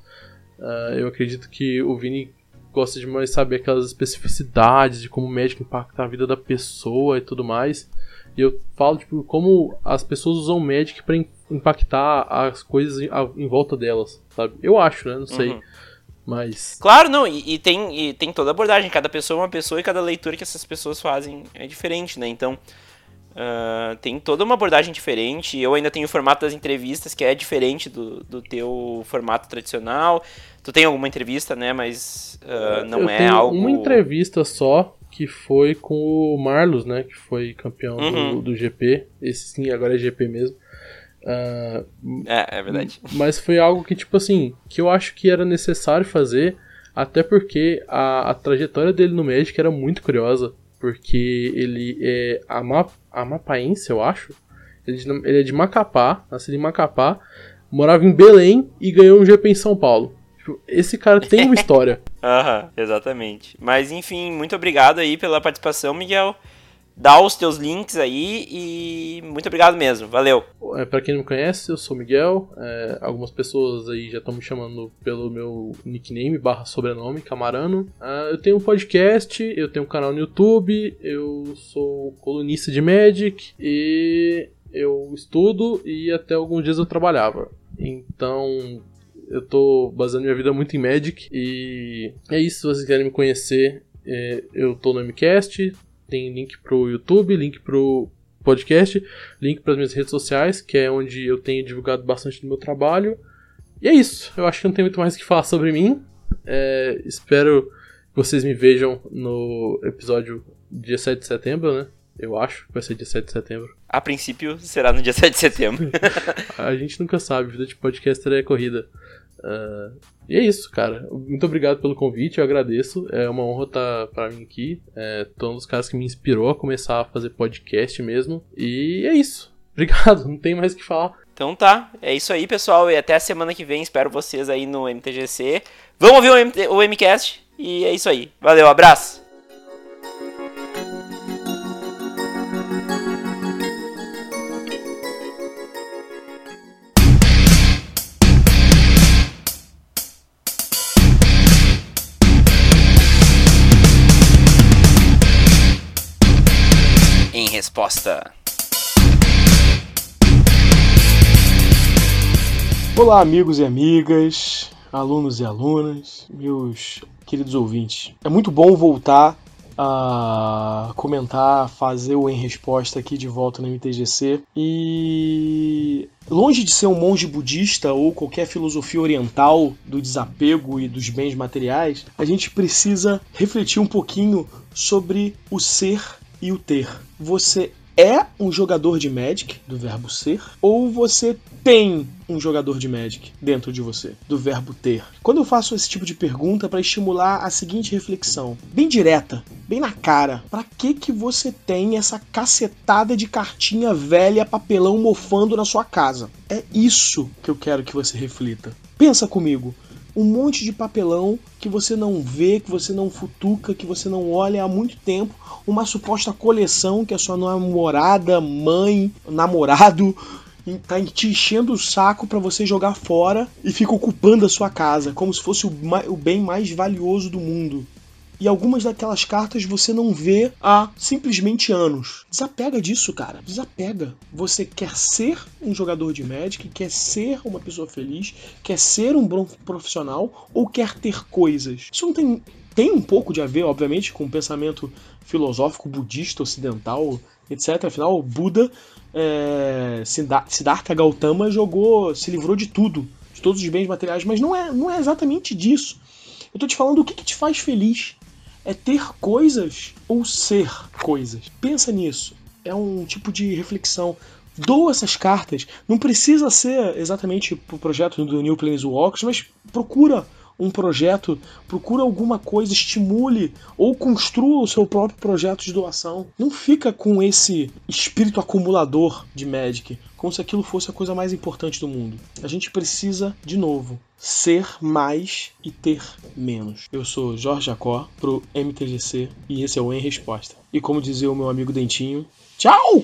Ah, eu acredito que o Vini gosta de mais saber aquelas especificidades de como o médico impacta a vida da pessoa e tudo mais. E eu falo, tipo, como as pessoas usam o Magic pra im- impactar as coisas em volta delas, sabe? Eu acho, né? Não sei. Uhum. Mas. Claro, não, e, e tem, e tem toda a abordagem. Cada pessoa é uma pessoa e cada leitura que essas pessoas fazem é diferente, né? Então, ah, tem toda uma abordagem diferente. Eu ainda tenho o formato das entrevistas, que é diferente do, do teu formato tradicional. Tu tem alguma entrevista, né? Mas ah, não eu é algo. uma entrevista só que foi com o Marlos, né? Que foi campeão Uhum. do, do GP. Esse sim, agora é GP mesmo. Ah, É, é verdade. Mas foi algo que, tipo assim, que eu acho que era necessário fazer, até porque a, a trajetória dele no Magic era muito curiosa, porque ele é ama, amapaense, eu acho. Ele, é de- ele é de Macapá, nascido em Macapá, morava em Belém e ganhou um GP em São Paulo. Tipo, esse cara tem uma história. Aham, exatamente. Mas enfim, muito obrigado aí pela participação, Miguel. Dá os teus links aí e muito obrigado mesmo. Valeu. É, para quem não me conhece, eu sou Miguel. É, algumas pessoas aí já estão me chamando pelo meu nickname barra sobrenome, Camarano. Ah, eu tenho um podcast, eu tenho um canal no YouTube, eu sou colunista de Magic e eu estudo e até alguns dias eu trabalhava. Então eu tô baseando minha vida muito em Magic e é isso. Se vocês querem me conhecer, é, eu tô no MCast. Tem link pro YouTube, link pro podcast, link para as minhas redes sociais, que é onde eu tenho divulgado bastante do meu trabalho. E é isso. Eu acho que não tem muito mais o que falar sobre mim. É, espero que vocês me vejam no episódio dia 7 de setembro, né? Eu acho que vai ser dia 7 de setembro. A princípio será no dia 7 de setembro. A gente nunca sabe, vida de podcaster é corrida. Ah, e é isso, cara. Muito obrigado pelo convite, eu agradeço. É uma honra estar pra mim aqui. É, tô um dos caras que me inspirou a começar a fazer podcast mesmo. E é isso. Obrigado, não tem mais o que falar. Então tá, é isso aí, pessoal. E até a semana que vem. Espero vocês aí no MTGC. Vamos ouvir o, MT o MCast. E é isso aí. Valeu, abraço. Resposta. Olá, amigos e amigas, alunos e alunas, meus queridos ouvintes. É muito bom voltar a comentar, fazer o em resposta aqui de volta no MTGC. E longe de ser um monge budista ou qualquer filosofia oriental do desapego e dos bens materiais, a gente precisa refletir um pouquinho sobre o ser e o ter. Você é um jogador de Magic, do verbo ser, ou você tem um jogador de Magic dentro de você, do verbo ter? Quando eu faço esse tipo de pergunta para estimular a seguinte reflexão, bem direta, bem na cara, para que que você tem essa cacetada de cartinha velha, papelão mofando na sua casa? É isso que eu quero que você reflita. Pensa comigo um monte de papelão que você não vê, que você não futuca, que você não olha há muito tempo, uma suposta coleção que a sua namorada, mãe, namorado tá te enchendo o saco para você jogar fora e fica ocupando a sua casa como se fosse o, o bem mais valioso do mundo e algumas daquelas cartas você não vê há simplesmente anos. Desapega disso, cara. Desapega. Você quer ser um jogador de Magic, quer ser uma pessoa feliz, quer ser um bom profissional ou quer ter coisas. Isso não tem tem um pouco de a ver, obviamente, com o pensamento filosófico budista ocidental, etc. Afinal, o Buda, é, Siddhartha Gautama jogou, se livrou de tudo, de todos os bens materiais, mas não é, não é exatamente disso. Eu tô te falando o que, que te faz feliz é ter coisas ou ser coisas. Pensa nisso. É um tipo de reflexão. Doa essas cartas. Não precisa ser exatamente o projeto do New Planeswalkers, mas procura um projeto, procura alguma coisa, estimule ou construa o seu próprio projeto de doação. Não fica com esse espírito acumulador de Magic, como se aquilo fosse a coisa mais importante do mundo. A gente precisa, de novo, ser mais e ter menos. Eu sou Jorge Jacó pro MTGC e esse é o Em Resposta. E como dizia o meu amigo Dentinho, tchau!